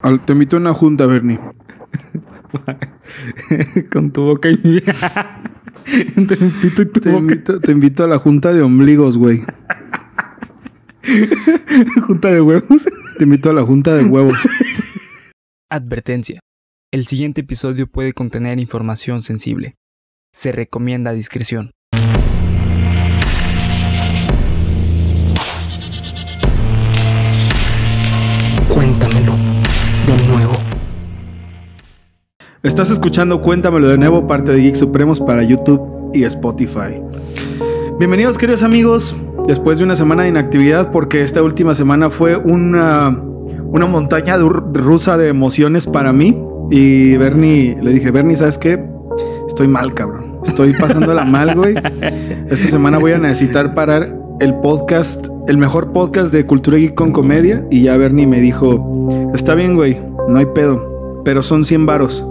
Al- te invito a una junta, Bernie. Con tu boca y tu Te boca. invito, te invito a la junta de ombligos, güey. Junta de huevos. Te invito a la junta de huevos. Advertencia. El siguiente episodio puede contener información sensible. Se recomienda discreción. Estás escuchando Cuéntamelo de nuevo, parte de Geek Supremos para YouTube y Spotify. Bienvenidos, queridos amigos, después de una semana de inactividad, porque esta última semana fue una, una montaña rusa de emociones para mí. Y Bernie, le dije, Bernie, ¿sabes qué? Estoy mal, cabrón. Estoy pasándola mal, güey. Esta semana voy a necesitar parar el podcast, el mejor podcast de Cultura Geek con comedia. Y ya Bernie me dijo, está bien, güey, no hay pedo, pero son 100 varos.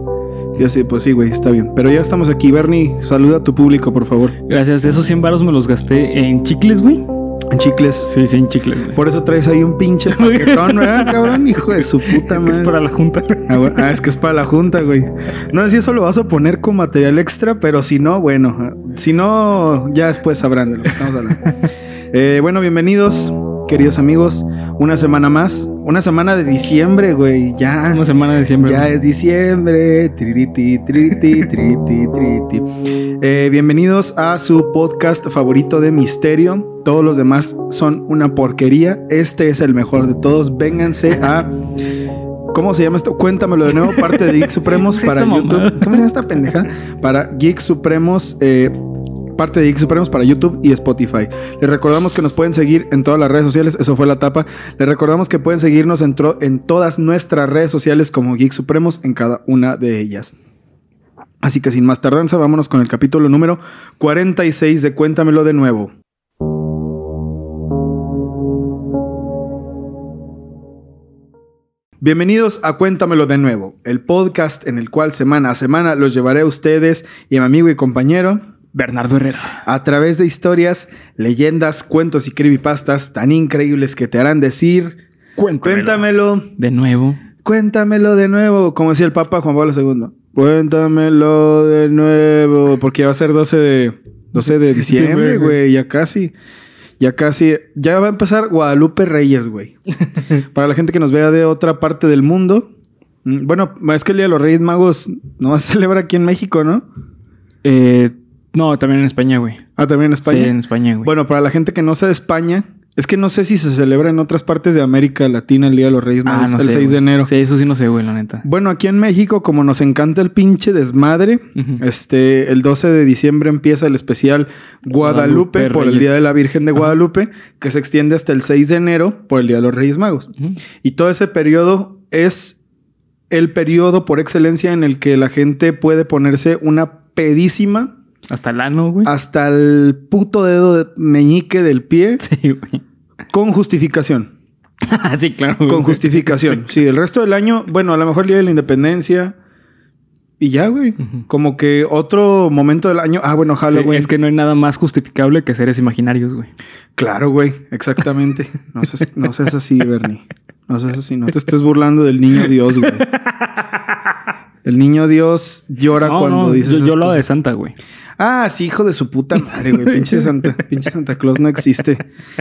Yo sí, pues sí, güey, está bien. Pero ya estamos aquí. Bernie, saluda a tu público, por favor. Gracias. Esos 100 baros me los gasté en chicles, güey. En chicles. Sí, sí, en chicles, güey. Por eso traes ahí un pinche paquetón, ¿verdad, cabrón? Hijo de su puta Es madre. que es para la junta. Ah, bueno, ah, es que es para la junta, güey. No sé si eso lo vas a poner con material extra, pero si no, bueno. Si no, ya después sabrán de lo que estamos hablando. Eh, bueno, bienvenidos, queridos amigos. Una semana más. Una semana de diciembre, güey. Ya. Una semana de diciembre. Ya güey. es diciembre. Triti, triti, triti, triti. Eh, bienvenidos a su podcast favorito de misterio. Todos los demás son una porquería. Este es el mejor de todos. Vénganse a. ¿Cómo se llama esto? Cuéntamelo de nuevo. Parte de Geek Supremos para. YouTube. ¿Cómo se llama esta pendeja? Para Geek Supremos. eh, parte de Geek Supremos para YouTube y Spotify. Les recordamos que nos pueden seguir en todas las redes sociales. Eso fue la tapa. Les recordamos que pueden seguirnos en, en todas nuestras redes sociales como Geek Supremos en cada una de ellas. Así que sin más tardanza, vámonos con el capítulo número 46 de Cuéntamelo de nuevo. Bienvenidos a Cuéntamelo de nuevo, el podcast en el cual semana a semana los llevaré a ustedes y a mi amigo y compañero Bernardo Herrera. a través de historias, leyendas, cuentos y creepypastas tan increíbles que te harán decir Cuéntamelo, De nuevo. cuéntamelo de nuevo, como decía el Papa Juan Pablo II. Cuéntamelo de nuevo, porque ya va a ser 12 de 12 de diciembre, güey, ya casi. Ya casi, ya va a empezar Guadalupe Reyes, güey. Para la gente que nos vea de otra parte del mundo. mm, Bueno, es que el Día de los Reyes Magos no se celebra aquí en México, ¿no? Eh, no, también en España, güey. Ah, también en España. Sí, en España, güey. Bueno, para la gente que no sea de España, es que no sé si se celebra en otras partes de América Latina el Día de los Reyes Magos, el 6 Ah, güey. de enero. Sí, eso sí no sé, güey, la neta. Bueno, aquí en México, como nos encanta el pinche desmadre, este, el 12 de diciembre empieza el especial Guadalupe, Guadalupe por el. Día de la Virgen de. Guadalupe, que se extiende hasta el 6 de enero por el Día de los Reyes Magos. Y todo ese periodo es el periodo por excelencia en el que la gente puede ponerse una pedísima Hasta el ano, güey. hasta el puto dedo de meñique del pie Sí, güey. con justificación. sí, claro. güey. Con justificación. Sí, el resto del año, bueno, a lo mejor el día de la independencia. Y ya, güey. Como que otro momento del año. Ah, bueno, Sí, Halloween. es que no hay nada más justificable que seres imaginarios, güey. Claro, güey. Exactamente. No seas, no seas así, Bernie. No seas así. No te estés burlando del niño Dios, güey. El niño Dios llora No, cuando no, dices. yo, yo lo de. Santa, güey. Ah, sí, hijo de su puta madre, güey. Pinche Santa, pinche Santa Claus no existe.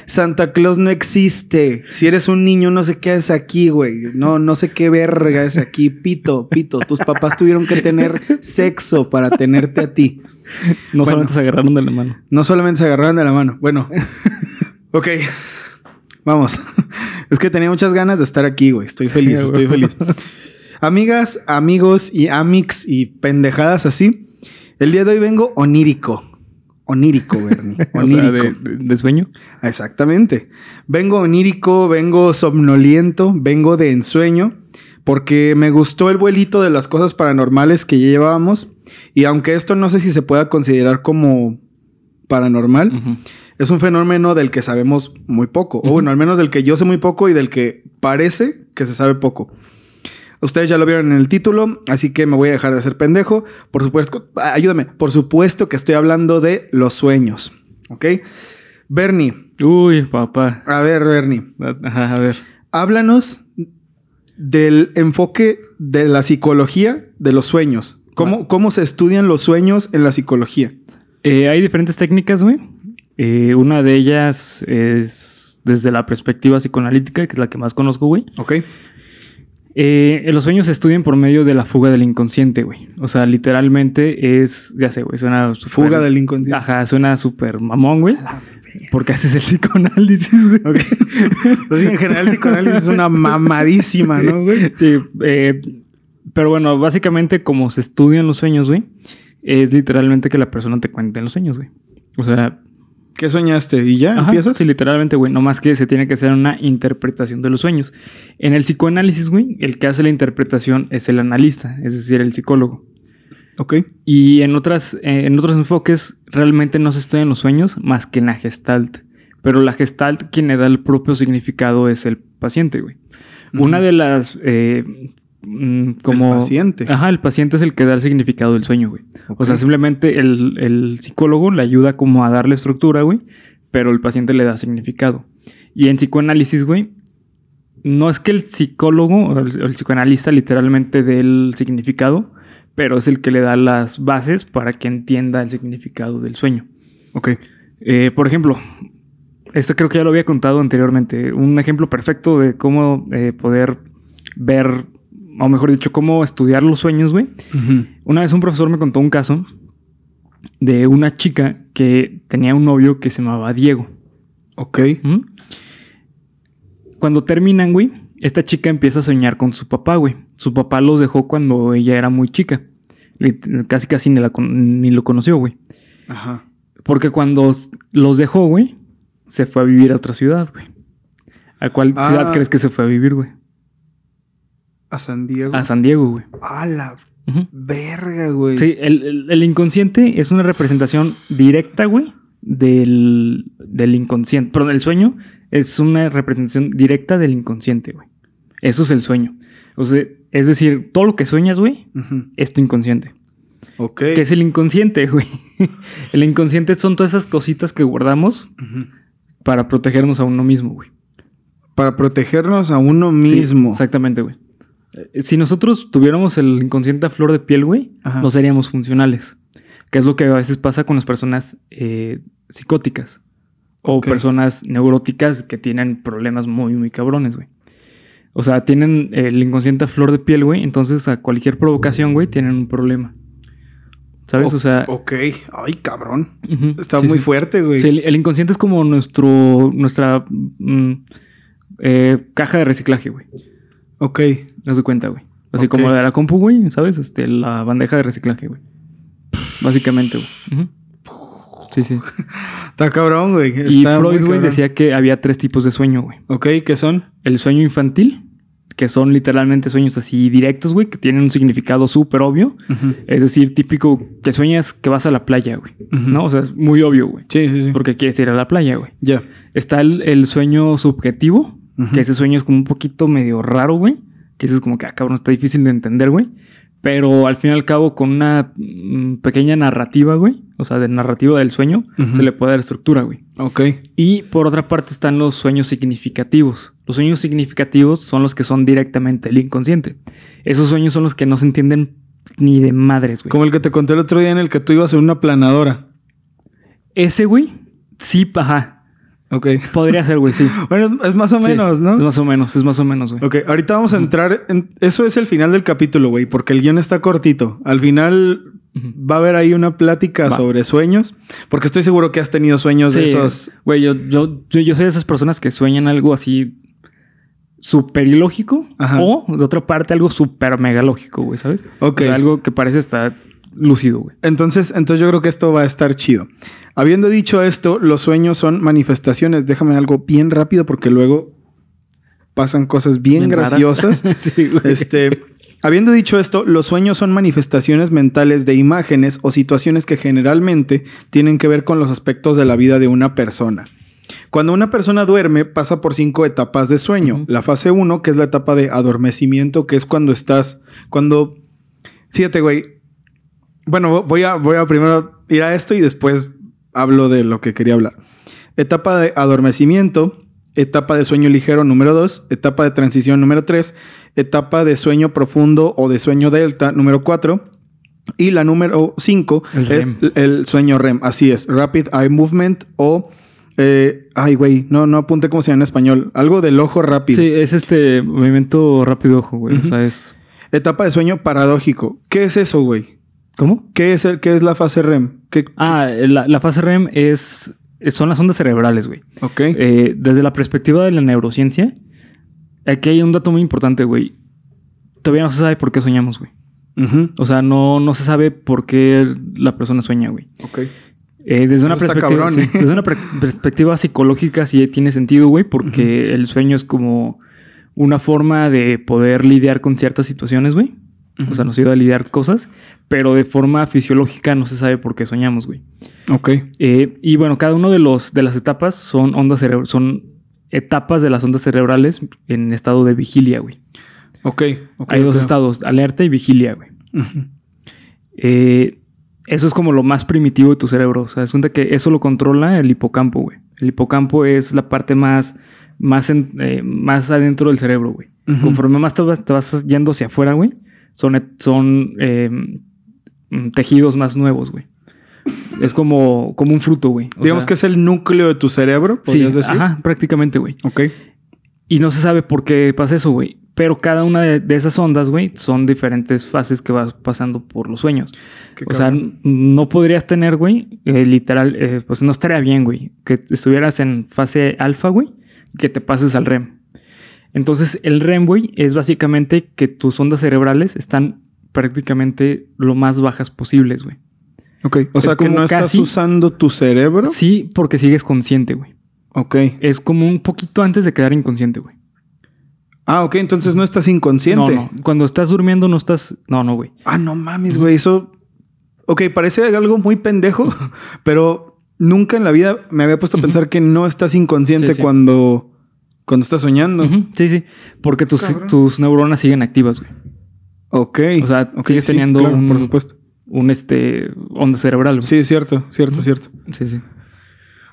Santa Claus no existe. Si eres un niño, no sé qué haces aquí, güey. No, no sé qué verga es aquí. Pito, pito. Tus papás tuvieron que tener sexo para tenerte a ti. No Bueno. solamente se agarraron de la mano. No solamente se agarraron de la mano. Bueno, ok. Vamos. Es que tenía muchas ganas de estar aquí, güey. Estoy feliz, Sí, estoy güey. feliz. Amigas, amigos y amix y pendejadas así. El día de hoy vengo onírico. Onírico, Bernie. O Onírico. sea, de, de- de sueño. Exactamente. Vengo onírico, vengo somnoliento, vengo de ensueño, porque me gustó el vuelito de las cosas paranormales que ya llevábamos. Y aunque esto no sé si se pueda considerar como paranormal, es un fenómeno del que sabemos muy poco. O bueno, al menos del que yo sé muy poco y del que parece que se sabe poco. Ustedes ya lo vieron en el título, así que me voy a dejar de hacer pendejo. Por supuesto, ah, ayúdame. Por supuesto que estoy hablando de los sueños. ¿Ok? Bernie, Uy, papá. a ver, Bernie, Ajá, a ver. háblanos del enfoque de la psicología de los sueños. ¿Cómo, cómo se estudian los sueños en la psicología? Eh, hay diferentes técnicas, güey. Eh, una de ellas es desde la perspectiva psicoanalítica, que es la que más conozco, güey. Ok. Eh, los sueños se estudian por medio de la fuga del inconsciente, güey. O sea, literalmente es, ya sé, güey, suena súper- Fuga del inconsciente. Ajá, suena súper mamón, güey. Porque haces el psicoanálisis, güey. Ok. Pues sí, en general, el psicoanálisis es una mamadísima, ¿no, güey? Sí, eh, pero bueno, básicamente como se estudian los sueños, güey, es literalmente que la persona te cuente los sueños, güey. O sea, ¿Qué soñaste? ¿Y ya Ajá, empiezas? Sí, literalmente, güey. No más que se tiene que hacer una interpretación de los sueños. En el psicoanálisis, güey, el que hace la interpretación es el analista, es decir, el psicólogo. Ok. Y en, otras, eh, en otros enfoques, realmente no se estudian los sueños más que en la gestalt. Pero la gestalt, quien le da el propio significado es el paciente, güey. Una de las. eh, como. El paciente. Ajá, el paciente es el que da el significado del sueño, güey. O sea, simplemente el, el psicólogo le ayuda como a darle estructura, güey, pero el paciente le da significado. Y en psicoanálisis, güey, no es que el psicólogo o el, el psicoanalista literalmente dé el significado, pero es el que le da las bases para que entienda el significado del sueño. Ok. Eh, por ejemplo, esto creo que ya lo había contado anteriormente. Un ejemplo perfecto de cómo eh, poder ver, o mejor dicho, cómo estudiar los sueños, güey. Una vez un profesor me contó un caso de una chica que tenía un novio que se llamaba Diego. Ok. ¿Mm? Cuando terminan, güey, esta chica empieza a soñar con su papá, güey. Su papá los dejó cuando ella era muy chica. Casi casi ni, la con- ni lo conoció, güey. Ajá. Porque cuando los dejó, güey, se fue a vivir a otra ciudad, güey. ¿A cuál Ah. ciudad crees que se fue a vivir, güey? A San Diego. A San Diego, güey. A la verga, güey. Sí, el, el- el inconsciente es una representación directa, güey, del, del inconsciente. Perdón, el sueño es una representación directa del inconsciente, güey. Eso es el sueño. O sea, es decir, todo lo que sueñas, güey, es tu inconsciente. Ok. ¿Qué es el inconsciente, güey? el inconsciente son todas esas cositas que guardamos para protegernos a uno mismo, güey. Para protegernos a uno Sí, mismo. exactamente, güey. Eh, Si nosotros tuviéramos el inconsciente a flor de piel, güey, Ajá. no seríamos funcionales. Que es lo que a veces pasa con las personas eh, psicóticas. O personas neuróticas que tienen problemas muy, muy cabrones, güey. O sea, tienen el inconsciente a flor de piel, güey. Entonces, a cualquier provocación, güey, tienen un problema. ¿Sabes? O- o sea... Ok. Ay, cabrón. Está sí, muy sí. fuerte, güey. Sí, el, el inconsciente es como nuestro, nuestra mm, eh, caja de reciclaje, güey. Ok. Haz de cuenta, güey. Así como de la compu, güey, ¿sabes? Este, la bandeja de reciclaje, güey. Básicamente, güey. Sí, sí. Está cabrón, güey. Y Freud, güey, decía que había tres tipos de sueño, güey. Ok, ¿qué son? El sueño infantil, que son literalmente sueños así directos, güey, que tienen un significado súper obvio. Es decir, típico que sueñas que vas a la playa, güey. ¿No? O sea, es muy obvio, güey. Sí, sí, sí. Porque quieres ir a la playa, güey. Ya. Está el, el sueño subjetivo, Que ese sueño es como un poquito medio raro, güey. Que ese es como que, ah, cabrón, está difícil de entender, güey. Pero al fin y al cabo, con una mm, pequeña narrativa, güey. O sea, de narrativa del sueño, se le puede dar estructura, güey. Ok. Y por otra parte están los sueños significativos. Los sueños significativos son los que son directamente el inconsciente. Esos sueños son los que no se entienden ni de madres, güey. Como el que te conté el otro día en el que tú ibas en una planadora. Ese, güey, sí, ajá. Ok. Podría ser, güey, sí. Bueno, es más o Sí, menos, Es ¿no? más o menos, es más o menos, güey. Ok, ahorita vamos a entrar en... Eso es el final del capítulo, güey, porque el guion está cortito. Al final va a haber ahí una plática Va. sobre sueños, porque estoy seguro que has tenido sueños de esos... Güey, yo, yo, yo, yo soy de esas personas que sueñan algo así súper ilógico Ajá. o de otra parte algo súper megalógico, güey, ¿sabes? Ok. O sea, algo que parece estar lúcido, güey. Entonces, entonces yo creo que esto va a estar chido. Habiendo dicho esto, los sueños son manifestaciones. Déjame algo bien rápido porque luego pasan cosas bien, graciosas. sí. Este, habiendo dicho esto, los sueños son manifestaciones mentales de imágenes o situaciones que generalmente tienen que ver con los aspectos de la vida de una persona. Cuando una persona duerme, pasa por cinco etapas de sueño. La fase 1, que es la etapa de adormecimiento, que es cuando estás, cuando, fíjate, güey. Bueno, voy a, voy a primero ir a esto y después hablo de lo que quería hablar. Etapa de adormecimiento etapa de sueño ligero número 2, etapa de transición número 3, etapa de sueño profundo o de sueño delta número 4 y la número 5 El es el sueño REM, así es, Rapid Eye Movement o... eh, ay, güey, no, no apunté cómo se llama en español. Algo del ojo rápido. Sí, es este movimiento rápido ojo, güey. O sea, es. Etapa de sueño paradójico. ¿Qué es eso, güey? ¿Cómo? ¿Qué es, el, qué es la fase REM? ¿Qué, Ah, la, la fase REM es. Son las ondas cerebrales, güey. ok. Eh, desde la perspectiva de la neurociencia, aquí hay un dato muy importante, güey. Todavía no se sabe por qué soñamos, güey. O sea, no, no se sabe por qué la persona sueña, güey. ok. Eh, desde, una perspectiva, sí, ¿eh? desde una perspectiva psicológica sí tiene sentido, güey, porque el sueño es como una forma de poder lidiar con ciertas situaciones, güey. O sea, nos ayuda a lidiar cosas, pero de forma fisiológica no se sabe por qué soñamos, güey. Ok. Eh, y bueno, cada uno de los de las etapas son ondas cerebro- son etapas de las ondas cerebrales en estado de vigilia, güey. Ok. ok, Hay dos estados, alerta y vigilia, güey. Eh, eso es como lo más primitivo de tu cerebro. O sea, es cuenta que eso lo controla el hipocampo, güey. El hipocampo es la parte más, más, en- eh, más adentro del cerebro, güey. Conforme más te vas, te vas yendo hacia afuera, güey, son, son eh, mm, tejidos más nuevos, güey. Es como, como un fruto, güey. O Digamos sea, que es el núcleo de tu cerebro, Sí, podrías decir. ajá, prácticamente, güey. Ok. Y no se sabe por qué pasa eso, güey. Pero cada una de, de esas ondas, güey, son diferentes fases que vas pasando por los sueños. Qué o sea, cabrón. no podrías tener, güey, eh, literal, eh, pues no estaría bien, güey, que estuvieras en fase alfa, güey, que te pases al REM. Entonces, el REM, güey, es básicamente que tus ondas cerebrales están prácticamente lo más bajas posibles, güey. Ok. O es sea que como no estás casi- usando tu cerebro. Sí, porque sigues consciente, güey. Ok. Es como un poquito antes de quedar inconsciente, güey. Ah, ok. Entonces no estás inconsciente. No, no. Cuando estás durmiendo no estás... No, no, güey. Ah, no mames, güey. Eso. Ok, parece algo muy pendejo, pero nunca en la vida me había puesto a pensar que no estás inconsciente Sí, sí. cuando. Cuando estás soñando. Sí, sí. Porque tus, tus neuronas siguen activas, güey. Ok. O sea, sigues sí, teniendo claro, un- por supuesto. Un este onda cerebral, güey. Sí, cierto, cierto, cierto. Sí, sí.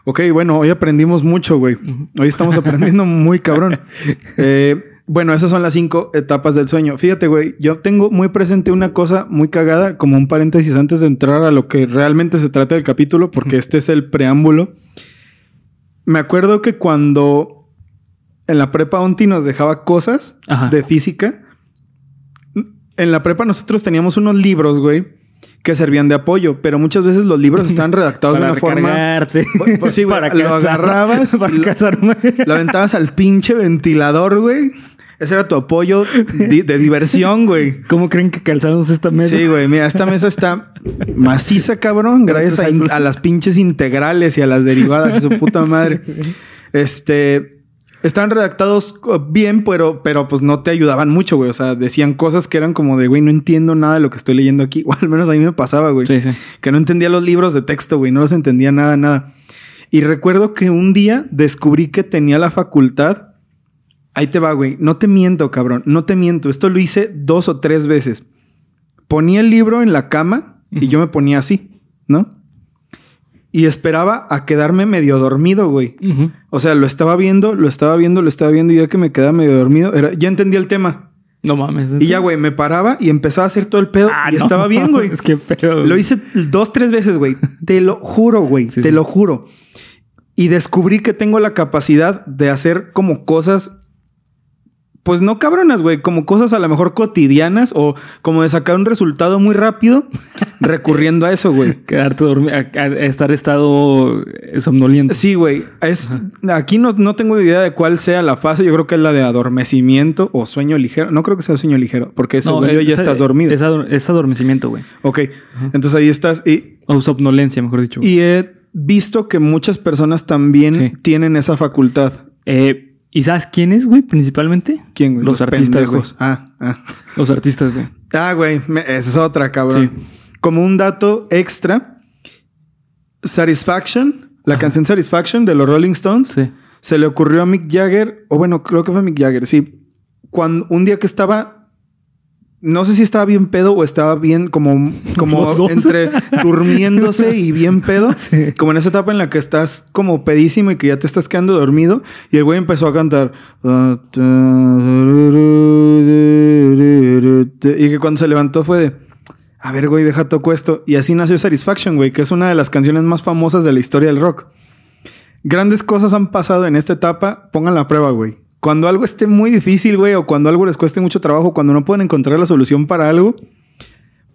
Ok, bueno, hoy aprendimos mucho, güey. Hoy estamos aprendiendo muy cabrón. Eh, bueno, esas son las cinco etapas del sueño. Fíjate, güey, yo tengo muy presente una cosa muy cagada, como un paréntesis antes de entrar a lo que realmente se trata del capítulo, porque este es el preámbulo. Me acuerdo que cuando en la prepa Onti nos dejaba cosas Ajá. de física, en la prepa nosotros teníamos unos libros, güey, que servían de apoyo, pero muchas veces los libros estaban redactados de una forma... Pues- pues sí, güey, lo cazar- agarrabas, Para lo-. Lo aventabas al pinche ventilador, güey. Ese era tu apoyo de diversión, güey. ¿Cómo creen que calzamos esta mesa? Sí, güey. Mira, esta mesa está maciza, cabrón. Gracias a, a las pinches integrales y a las derivadas de su puta madre. Este... Estaban redactados bien, pero, pero pues no te ayudaban mucho, güey. O sea, decían cosas que eran como de, güey, no entiendo nada de lo que estoy leyendo aquí. O al menos a mí me pasaba, güey. Sí, sí. Que no entendía los libros de texto, güey. No los entendía nada, nada. Y recuerdo que un día descubrí que tenía la facultad. Ahí te va, güey. No te miento, cabrón. No te miento. Esto lo hice dos o tres veces. Ponía el libro en la cama y yo me ponía así, ¿no? Y esperaba a quedarme medio dormido, güey. O sea, lo estaba viendo, lo estaba viendo, lo estaba viendo y ya que me quedaba medio dormido, era, ya entendí el tema. No mames. Y ya, güey, me paraba y empezaba a hacer todo el pedo Ah, y no. estaba bien, güey. Es que pedo. Lo hice dos, tres veces, güey. Te lo juro, güey. Sí, te sí. lo juro. Y descubrí que tengo la capacidad de hacer como cosas, pues no cabronas, güey, como cosas a lo mejor cotidianas o como de sacar un resultado muy rápido recurriendo a eso, güey. Quedarte dormido. estar estado somnoliento. Sí, güey. Es aquí no, no tengo idea de cuál sea la fase. Yo creo que es la de adormecimiento o sueño ligero. No creo que sea sueño ligero, porque yo ya es- estás dormido. Es, ador- es adormecimiento, güey. Ok. Entonces ahí estás. Y, O somnolencia, mejor dicho. y he visto que muchas personas también Sí. tienen esa facultad. Eh, ¿Y sabes quién es, güey? Principalmente. ¿Quién, güey? Los artistas, pendejos. Ah, ah. Los artistas, güey. Ah, güey. Esa es otra, cabrón. Sí. Como un dato extra, Satisfaction, la Ajá. canción Satisfaction de los Rolling Stones, Sí. se le ocurrió a Mick Jagger, o bueno, creo que fue Mick Jagger, sí. Cuando un día que estaba no sé si estaba bien pedo o estaba bien como, como entre durmiéndose y bien pedo. Sí. Como en esa etapa en la que estás como pedísimo y que ya te estás quedando dormido. Y el güey empezó a cantar. Y que cuando se levantó fue de. A ver, güey, deja toco esto. Y así nació Satisfaction, güey, que es una de las canciones más famosas de la historia del rock. Grandes cosas han pasado en esta etapa. Pongan la prueba, güey. Cuando algo esté muy difícil, güey, o cuando algo les cueste mucho trabajo, cuando no pueden encontrar la solución para algo,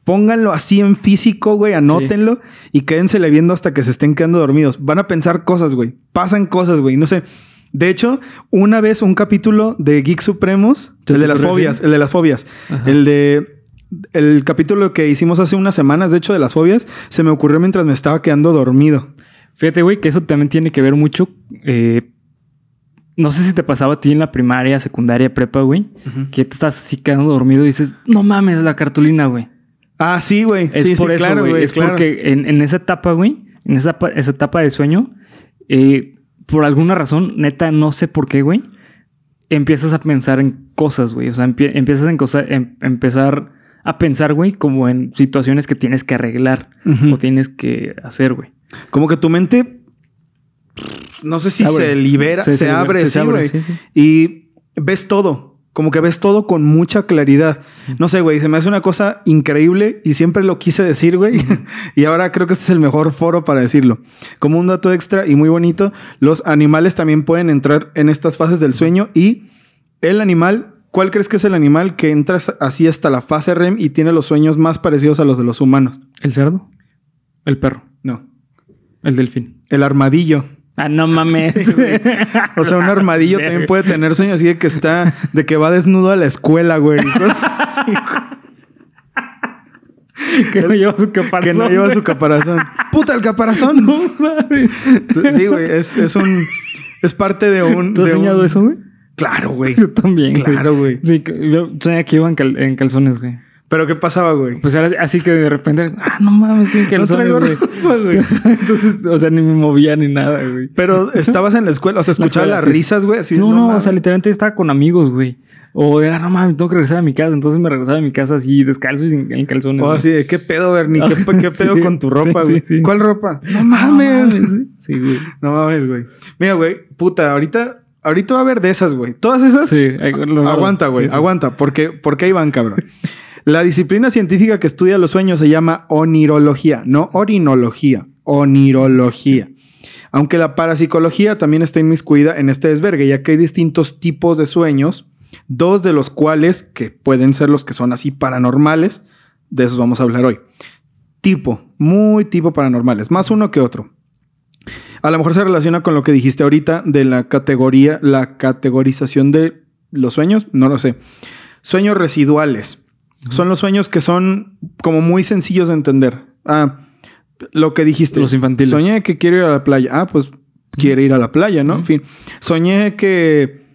pónganlo así en físico, güey, anótenlo y quédensele viendo hasta que se estén quedando dormidos. Van a pensar cosas, güey. Pasan cosas, güey. No sé. De hecho, una vez un capítulo de Geek Supremos, ¿Te el de las fobias, el de las fobias, Ajá. el de el capítulo que hicimos hace unas semanas, de hecho, de las fobias, se me ocurrió mientras me estaba quedando dormido. Fíjate, güey, que eso también tiene que ver mucho. eh, no sé si te pasaba a ti en la primaria, secundaria, prepa, güey. Que te estás así quedando dormido y dices, no mames, la cartulina, güey. Ah, sí, güey. Es sí, por sí, eso, claro, güey. Es claro. porque en, en esa etapa, güey, en esa, esa etapa de sueño, eh, por alguna razón, neta, no sé por qué, güey, empiezas a pensar en cosas, güey. O sea, empie- empiezas en cosa- em- empezar a pensar, güey, como en situaciones que tienes que arreglar o tienes que hacer, güey. Como que tu mente, no sé si Se libera, se, Se- se abre, sí, abre, güey. sí, sí. Y ves todo. Como que ves todo con mucha claridad. No sé, güey, se me hace una cosa increíble y siempre lo quise decir, güey. y ahora creo que este es el mejor foro para decirlo. Como un dato extra y muy bonito, los animales también pueden entrar en estas fases del sueño y el animal, ¿cuál crees que es el animal que entra así hasta la fase REM y tiene los sueños más parecidos a los de los humanos? ¿El cerdo? El perro. No, El delfín. el armadillo. Ah, no mames. Sí. O sea, un armadillo también puede tener sueños así de que está, de que va desnudo a la escuela, güey. Güey. que no lleva su caparazón. que no lleva su caparazón. ¡Puta, el caparazón! No mames. Sí, güey, es, es un. Es parte de un. ¿Tú has de un- soñado eso, güey? Claro, güey. Yo también. Claro, güey. Sí, yo soñé que iba en, cal- en calzones, güey. Pero ¿qué pasaba, güey? Pues era así que de repente, ah, no mames, tiene No calzones, traigo güey. ropa, güey. Entonces, o sea, ni me movía ni nada, güey. Pero estabas en la escuela, o sea, escuchaba las sí. risas, güey. Así, no, no, o sea, literalmente estaba con amigos, güey. O era, no mames, tengo que regresar a mi casa. Entonces me regresaba a mi casa así, descalzo y sin, en calzones. O güey. así de qué pedo, Bernie, qué, qué pedo Sí, con tu ropa, sí, güey. ¿Cuál ropa? No No mames. Sí, güey. No mames, güey. Mira, güey, puta, ahorita, ahorita va a haber de esas, güey. Todas esas. Sí, aguanta, güey, Sí, sí. aguanta, porque, porque ahí van, cabrón. La disciplina científica que estudia los sueños se llama onirología, no orinología, onirología. Aunque la parapsicología también está inmiscuida en este desvergue, ya que hay distintos tipos de sueños, dos de los cuales, que pueden ser los que son así paranormales, de esos vamos a hablar hoy. Tipo, muy tipo paranormales, más uno que otro. A lo mejor se relaciona con lo que dijiste ahorita de la categoría, la categorización de los sueños, no lo sé. Sueños residuales. Son los sueños que son como muy sencillos de entender. Ah, lo que dijiste. Los infantiles. Soñé que quiero ir a la playa. Ah, pues quiere ir a la playa, ¿no? En fin. Soñé que.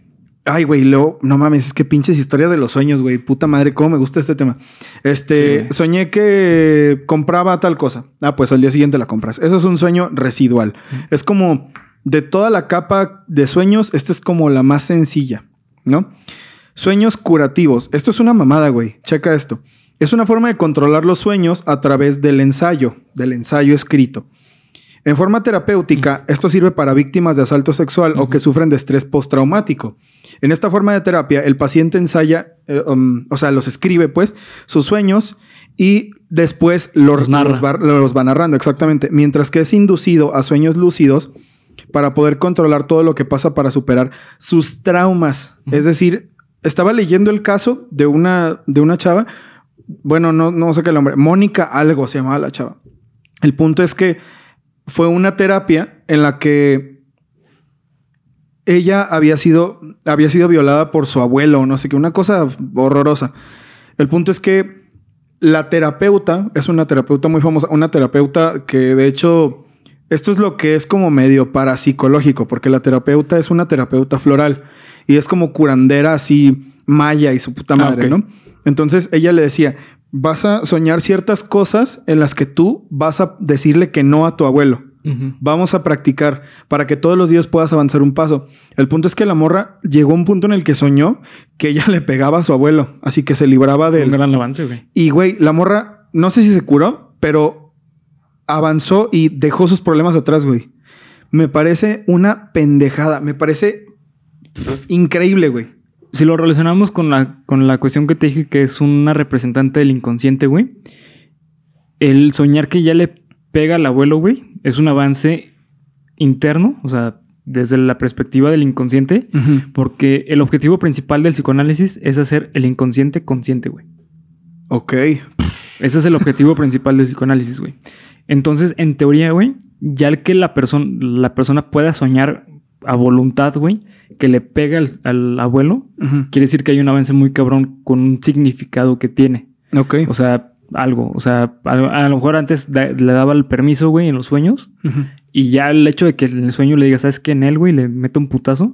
Ay, güey, luego, no mames, es que pinches historias de los sueños, güey. Puta madre, cómo me gusta este tema. Este, Sí. soñé que compraba tal cosa. Ah, pues al día siguiente la compras. Eso es un sueño residual. Es como de toda la capa de sueños, esta es como la más sencilla, ¿no? Sueños curativos. Esto es una mamada, güey. Checa esto. Es una forma de controlar los sueños a través del ensayo, del ensayo escrito. En forma terapéutica, esto sirve para víctimas de asalto sexual o que sufren de estrés postraumático. En esta forma de terapia, el paciente ensaya, eh, um, o sea, los escribe, pues, sus sueños y después los, Los narra. los va, los va narrando, exactamente. Mientras que es inducido a sueños lúcidos para poder controlar todo lo que pasa para superar sus traumas. Es decir, estaba leyendo el caso de una, de una chava. Bueno, no, no sé qué nombre. Mónica algo se llamaba la chava. El punto es que fue una terapia en la que ella había sido, había sido violada por su abuelo no sé qué, una cosa horrorosa. El punto es que la terapeuta, es una terapeuta muy famosa, una terapeuta que de hecho, esto es lo que es como medio parapsicológico, porque la terapeuta es una terapeuta floral y es como curandera así maya y su puta Ah, madre. ¿no? Entonces ella le decía, vas a soñar ciertas cosas en las que tú vas a decirle que no a tu abuelo. Vamos a practicar para que todos los días puedas avanzar un paso. El punto es que la morra llegó a un punto en el que soñó que ella le pegaba a su abuelo, así que se libraba de Un gran avance, güey. Y güey, la morra, no sé si se curó, pero avanzó y dejó sus problemas atrás, güey. Me parece una pendejada, me parece pff, increíble, güey. Si lo relacionamos con la, con la cuestión que te dije que es una representante del inconsciente, güey. El soñar que ya le pega al abuelo, güey, es un avance interno, o sea, desde la perspectiva del inconsciente, porque el objetivo principal del psicoanálisis es hacer el inconsciente consciente, güey. Ok. Ese es el objetivo principal del psicoanálisis, güey. Entonces, en teoría, güey, ya el que la, persona la persona pueda soñar a voluntad, güey, que le pega al, al abuelo, quiere decir que hay un avance muy cabrón con un significado que tiene. Ok. O sea, algo. O sea, a, a lo mejor antes da- le daba el permiso, güey, en los sueños. Y ya el hecho de que en el sueño le diga, ¿sabes qué? En él, güey, le mete un putazo,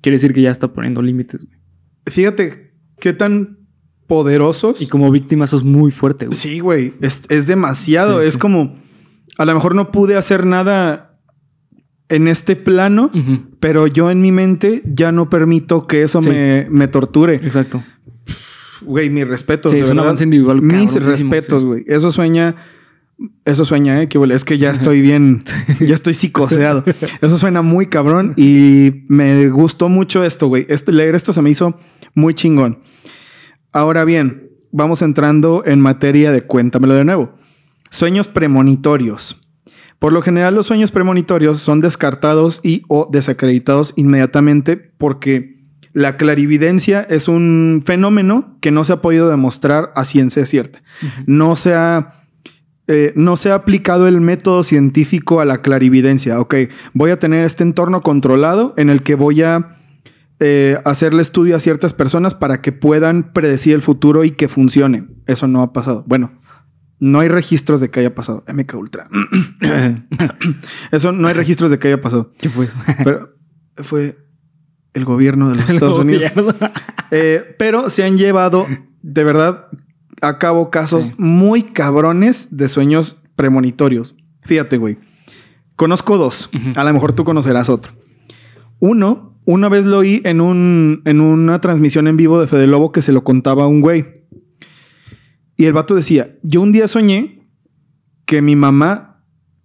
quiere decir que ya está poniendo límites, güey. Fíjate qué tan poderosos. Y como víctima eso es muy fuerte, güey. Sí, güey. Es, es demasiado. Sí, es sí. como. A lo mejor no pude hacer nada en este plano, pero yo en mi mente ya no permito que eso Sí. me, me torture. Exacto. Güey, mis respetos. Sí, es un avance individual Mis respetos, sí. güey. Eso sueña. Eso sueña, ¿eh? Que. Es que ya estoy bien. ya estoy psicoseado. Eso suena muy cabrón y me gustó mucho esto, güey. Este, leer esto se me hizo muy chingón. Ahora bien, vamos entrando en materia de cuéntamelo de nuevo. Sueños premonitorios. Por lo general, los sueños premonitorios son descartados y o desacreditados inmediatamente porque la clarividencia es un fenómeno que no se ha podido demostrar a ciencia cierta. No se ha, eh, no se ha aplicado el método científico a la clarividencia. Ok, voy a tener este entorno controlado en el que voy a eh, hacerle estudio a ciertas personas para que puedan predecir el futuro y que funcione. Eso no ha pasado. Bueno, no hay registros de que haya pasado. MK Ultra. Eso no hay registros de que haya pasado. ¿Qué fue eso? Pero fue el gobierno de los Estados Unidos. Eh, pero se han llevado de verdad a cabo casos Sí. muy cabrones de sueños premonitorios. Fíjate, güey. Conozco dos. A lo mejor tú conocerás otro. Uno, una vez lo oí en, un, en una transmisión en vivo de Fede Lobo que se lo contaba a un güey. Y el vato decía, yo un día soñé que mi mamá,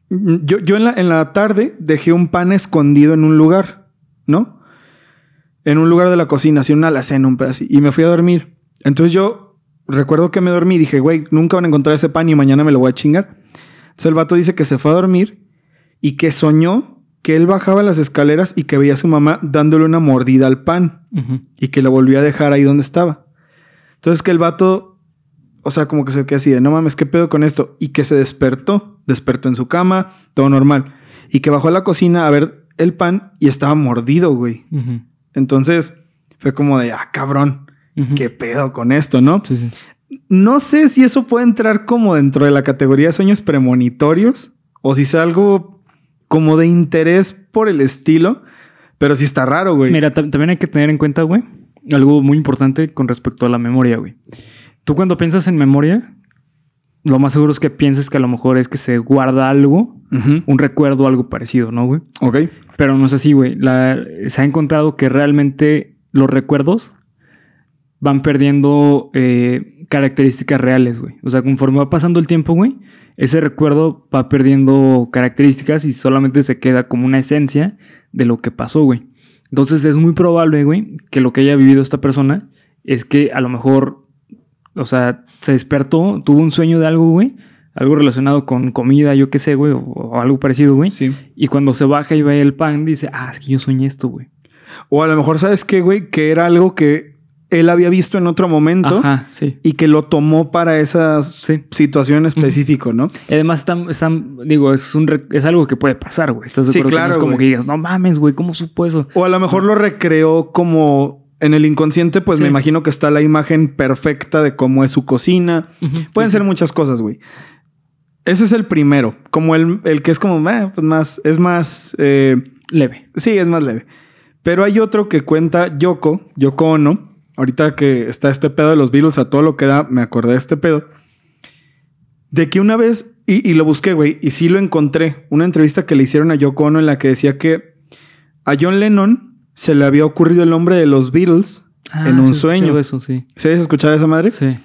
yo, yo en, la, en la tarde dejé un pan escondido en un lugar, ¿no? En un lugar de la cocina, así una alacena, un pedacito. Y me fui a dormir. Entonces yo recuerdo que me dormí y dije, güey, nunca van a encontrar ese pan y mañana me lo voy a chingar. Entonces el vato dice que se fue a dormir y que soñó que él bajaba las escaleras y que veía a su mamá dándole una mordida al pan y que la volvió a dejar ahí donde estaba. Entonces que el vato, o sea, como que se quedó así de, no mames, ¿qué pedo con esto? Y que se despertó, despertó en su cama, todo normal. Y que bajó a la cocina a ver el pan y estaba mordido, güey. Entonces fue como de, ah, cabrón. ¿qué pedo con esto, no? Sí, sí. No sé si eso puede entrar como dentro de la categoría de sueños premonitorios o si sea algo como de interés por el estilo, pero sí está raro, güey. Mira, tam- también hay que tener en cuenta, güey, algo muy importante con respecto a la memoria, güey. Tú cuando piensas en memoria, lo más seguro es que pienses que a lo mejor es que se guarda algo, un recuerdo, algo parecido, ¿no, güey? Ok. Pero no es así, güey. La- Se ha encontrado que realmente los recuerdos van perdiendo eh, características reales, güey. O sea, conforme va pasando el tiempo, güey, ese recuerdo va perdiendo características y solamente se queda como una esencia de lo que pasó, güey. Entonces es muy probable, güey, que lo que haya vivido esta persona es que a lo mejor, o sea, se despertó, tuvo un sueño de algo, güey, algo relacionado con comida, yo qué sé, güey, o, o algo parecido, güey. Sí. Y cuando se baja y ve el pan, dice, ah, es que yo soñé esto, güey. O a lo mejor, ¿sabes qué, güey? Que era algo que él había visto en otro momento Ajá, sí. y que lo tomó para esa Sí. situación en específico, ¿no? Y además están, están, digo, es un es algo que puede pasar, güey. ¿Estás de Sí, acuerdo? Que no claro, es como güey. que digas, no mames, güey, ¿cómo supo eso? O a lo mejor lo recreó como en el inconsciente, pues Sí. me imagino que está la imagen perfecta de cómo es su cocina. Pueden sí, ser muchas cosas, güey. Ese es el primero, como el, el que es como, eh, pues más, es más, eh. Leve. sí, es más leve. Pero hay otro que cuenta Yoko, Yoko Ono. Ahorita que está este pedo de los Beatles a todo lo que da, me acordé de este pedo. De que una vez, y, y lo busqué, güey, y sí lo encontré, una entrevista que le hicieron a Yoko Ono en la que decía que a John Lennon se le había ocurrido el nombre de los Beatles en un Ah, sí, sueño. Eso, sí. ¿Se habías escuchado esa madre? Sí.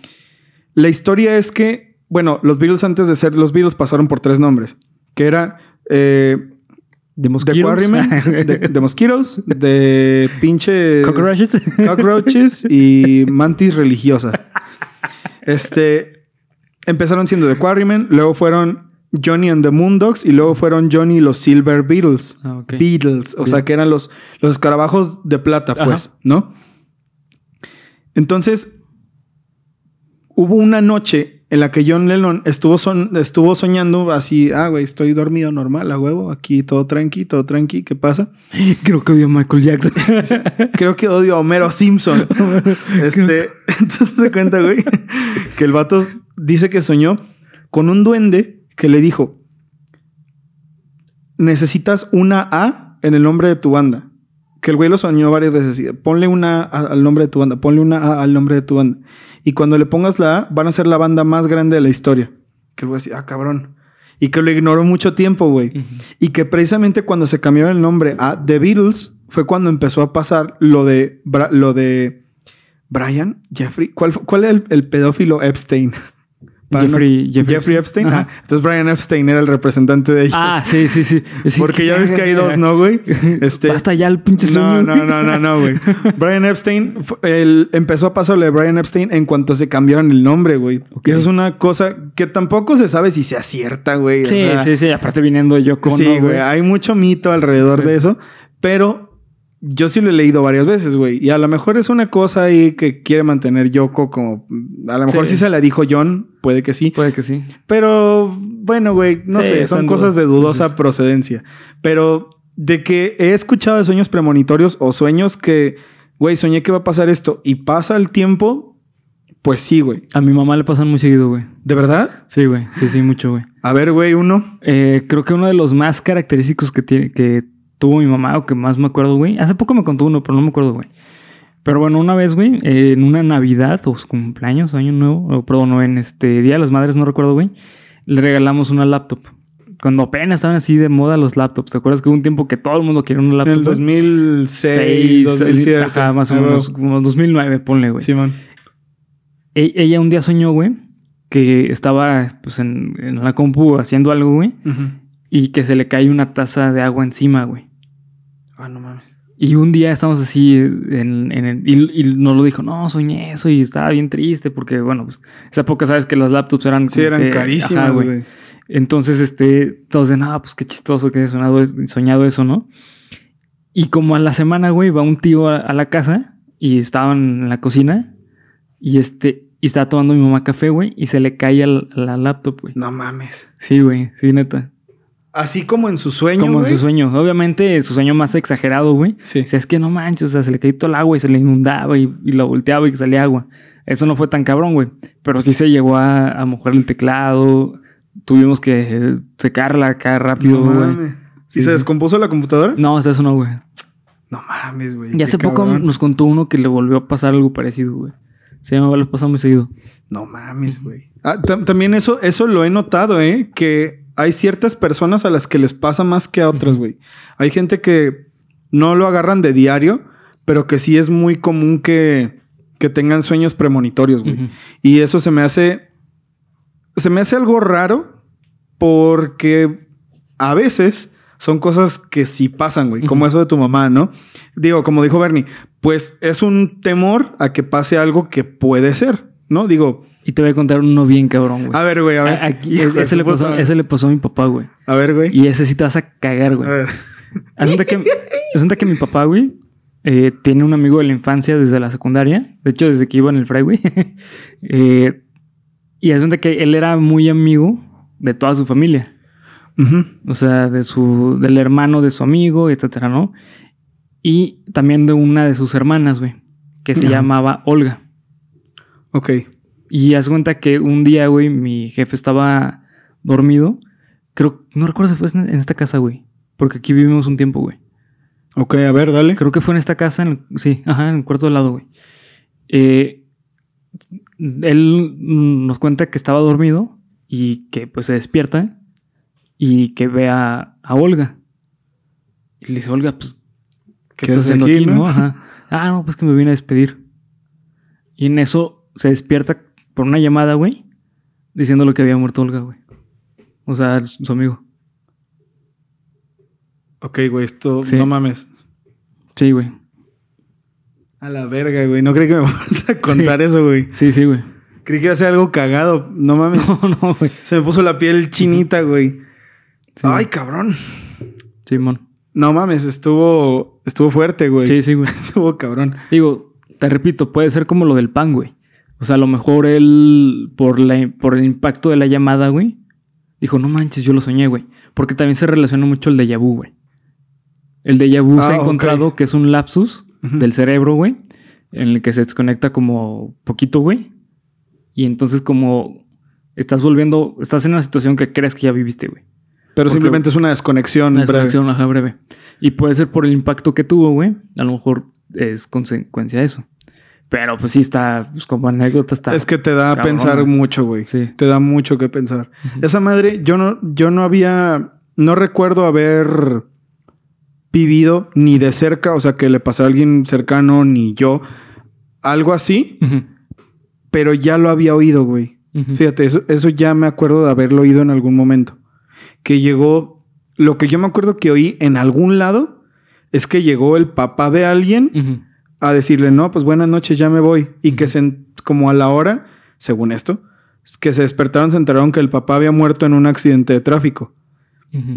La historia es que, bueno, los Beatles antes de ser los Beatles pasaron por tres nombres, que era eh, De The mosquitos. Quarrymen, de, de Mosquitos, de pinches Cockroaches. cockroaches y mantis religiosa. Este empezaron siendo The Quarrymen, luego fueron Johnny and the Moondogs y luego fueron Johnny y los Silver Beatles. Ah. Beatles, o sea que eran los, los escarabajos de plata, Ajá. pues, ¿no? Entonces, hubo una noche en la que John Lennon estuvo, son- estuvo soñando así, ah, güey, estoy dormido normal, a huevo, aquí todo tranqui, todo tranqui, ¿qué pasa? Creo que odio a Michael Jackson. Creo que odio a Homero Simpson. este, entonces se cuenta, güey, que el vato dice que soñó con un duende que le dijo: Necesitas una A en el nombre de tu banda. Que el güey lo soñó varias veces. y, Ponle una A al nombre de tu banda, ponle una A al nombre de tu banda. Y cuando le pongas la A, van a ser la banda más grande de la historia. Que el güey decía, ah, cabrón. Y que lo ignoró mucho tiempo, güey. Y que precisamente cuando se cambió el nombre a The Beatles fue cuando empezó a pasar lo de lo de Brian Jeffrey. ¿Cuál, cuál era el, el pedófilo Epstein? No- Jeffrey, Jeffrey, Epstein. Ah, entonces Brian Epstein era el representante de ellos. Ah, sí, sí, sí. Sí, Porque ya ves que hay dos, ¿no, güey? Este, Basta ya el pinche no, no, no, no, no, güey. Brian Epstein, él empezó a pasar lo de Brian Epstein en cuanto se cambiaron el nombre, güey. Ok. Y eso es una cosa que tampoco se sabe si se acierta, güey. O Sí, sea, sí, sí. Aparte viniendo yo con. Sí, güey. Hay mucho mito alrededor Sí. de eso, pero yo sí lo he leído varias veces, güey. Y a lo mejor es una cosa ahí que quiere mantener Yoko como... A lo mejor Sí. sí, se la dijo John, puede que sí. Puede que sí. Pero bueno, güey, no Sí, sé, son cosas duda. de Sí, dudosa sí, sí. procedencia. Pero de que he escuchado de sueños premonitorios o sueños que, güey, soñé que va a pasar esto y pasa el tiempo, pues sí, güey. A mi mamá le pasan muy seguido, güey. ¿De verdad? Sí, güey. Sí, sí, mucho, güey. A ver, güey, uno. Eh, creo que uno de los más característicos que, tiene, que tuvo mi mamá, o que más me acuerdo, güey. Hace poco me contó uno, pero no me acuerdo, güey. Pero bueno, una vez, güey, eh, en una Navidad o su cumpleaños, año nuevo, o perdón, en este Día de las Madres, no recuerdo, güey, le regalamos una laptop. Cuando apenas estaban así de moda los laptops, ¿te acuerdas que hubo un tiempo que todo el mundo quería una En laptop? el güey? 2006, Seis, 2007. Ajá, más o menos, como 2009, ponle, güey. Simón. E- ella un día soñó, güey, que estaba pues en, en la compu haciendo algo, güey, Ujú. Y que se le cae una taza de agua encima, güey. Ah, no mames. Y un día estamos así en, en el- y, y nos lo dijo, no, soñé eso y estaba bien triste porque, bueno, pues esa época sabes que las laptops eran... Sí, eran que- carísimas, ajá, güey. Entonces, este, todos de, no, pues qué chistoso que he soñado eso, ¿no? Y como a la semana, güey, va un tío a, a la casa y estaban en la cocina y este, y estaba tomando mi mamá café, güey, y se le cae a la laptop, güey. No mames. Sí, güey, sí, neta. Así como en su sueño, Como en su sueño. Obviamente, su sueño más exagerado, güey. Sí. O sea, es que no manches, o sea, se le cayó todo el agua y se le inundaba y, y lo volteaba y que salía agua. Eso no fue tan cabrón, güey. Pero sí se llegó a, a mojar el teclado. Tuvimos que eh, secarla acá rápido, No güey. mames. Sí, ¿Y se sí. descompuso la computadora? No, hasta eso no, güey. No mames, güey. Y hace poco cabrón. nos contó uno que le volvió a pasar algo parecido, güey. Se me lo pasado muy seguido. No mames, güey. Ah, tam- también eso, eso lo he notado, ¿eh? Que hay ciertas personas a las que les pasa más que a otras, güey. Hay gente que no lo agarran de diario, pero que sí es muy común que, que tengan sueños premonitorios, güey. Y eso se me hace. Se me hace algo raro porque a veces son cosas que sí pasan, güey. Como eso de tu mamá, ¿no? Digo, como dijo Bernie, pues es un temor a que pase algo que puede ser, ¿no? Digo, Y te voy a contar uno bien cabrón, güey. a ver, güey, a ver. Aquí- Hijo ese, le pasó, ese le pasó a mi papá, güey. A ver, güey. Y ese sí te vas a cagar, güey. A ver. Resulta que, resulta que mi papá, güey, eh, tiene un amigo de la infancia desde la secundaria. De hecho, desde que iba en el fray, güey. Eh, y resulta que él era muy amigo de toda su familia. O sea, de su, del hermano de su amigo, etcétera, ¿no? Y también de una de sus hermanas, güey, que se llamaba Olga. Ok. Y haz cuenta que un día, güey, mi jefe estaba dormido. Creo, no recuerdo si fue en esta casa, güey. Porque aquí vivimos un tiempo, güey. Ok, a ver, dale. Creo que fue en esta casa, en el- sí, ajá, en el cuarto de lado, güey. Eh, él nos cuenta que estaba dormido y que pues se despierta y que ve a, a Olga. Y le dice, Olga, pues, ¿qué, ¿Qué estás haciendo aquí, aquí, no? no? Ajá. Ah, no, pues que me vine a despedir. Y en eso se despierta por una llamada, güey, diciendo lo que había muerto Olga, güey. O sea, su amigo. Ok, güey, esto Sí. no mames. Sí, güey. A la verga, güey. No creí que me vas a contar eso, güey. Sí, sí, güey. Creí que iba a ser algo cagado. No mames. No, no, güey. Se me puso la piel chinita, güey. Sí, Ay, güey. cabrón. Simón. No mames, estuvo, estuvo fuerte, güey. Sí, sí, güey. Estuvo cabrón. Digo, te repito, puede ser como lo del pan, güey. O sea, a lo mejor él, por, la, por el impacto de la llamada, güey, dijo, no manches, yo lo soñé, güey. Porque también se relaciona mucho el déjà vu, güey. El déjà vu se Ah, ha ok. encontrado que es un lapsus del cerebro, güey, en el que se desconecta como poquito, güey. Y entonces como estás volviendo, estás en una situación que crees que ya viviste, güey. Pero Porque- simplemente es una desconexión. Una breve. desconexión, ajá, breve. Y puede ser por el impacto que tuvo, güey. A lo mejor es consecuencia de eso. Pero pues sí está, pues como anécdota está. Es que te da a pensar mucho, güey. Sí. Te da mucho que pensar. Esa madre, yo no, yo no había, no recuerdo haber vivido ni de cerca, o sea, que le pasara a alguien cercano, ni yo, algo así, pero ya lo había oído, güey. Fíjate, eso, eso ya me acuerdo de haberlo oído en algún momento. Que llegó, lo que yo me acuerdo que oí en algún lado es que llegó el papá de alguien. A decirle, no, pues buenas noches, ya me voy. Y que se, como a la hora, según esto, es que se despertaron, se enteraron que el papá había muerto en un accidente de tráfico.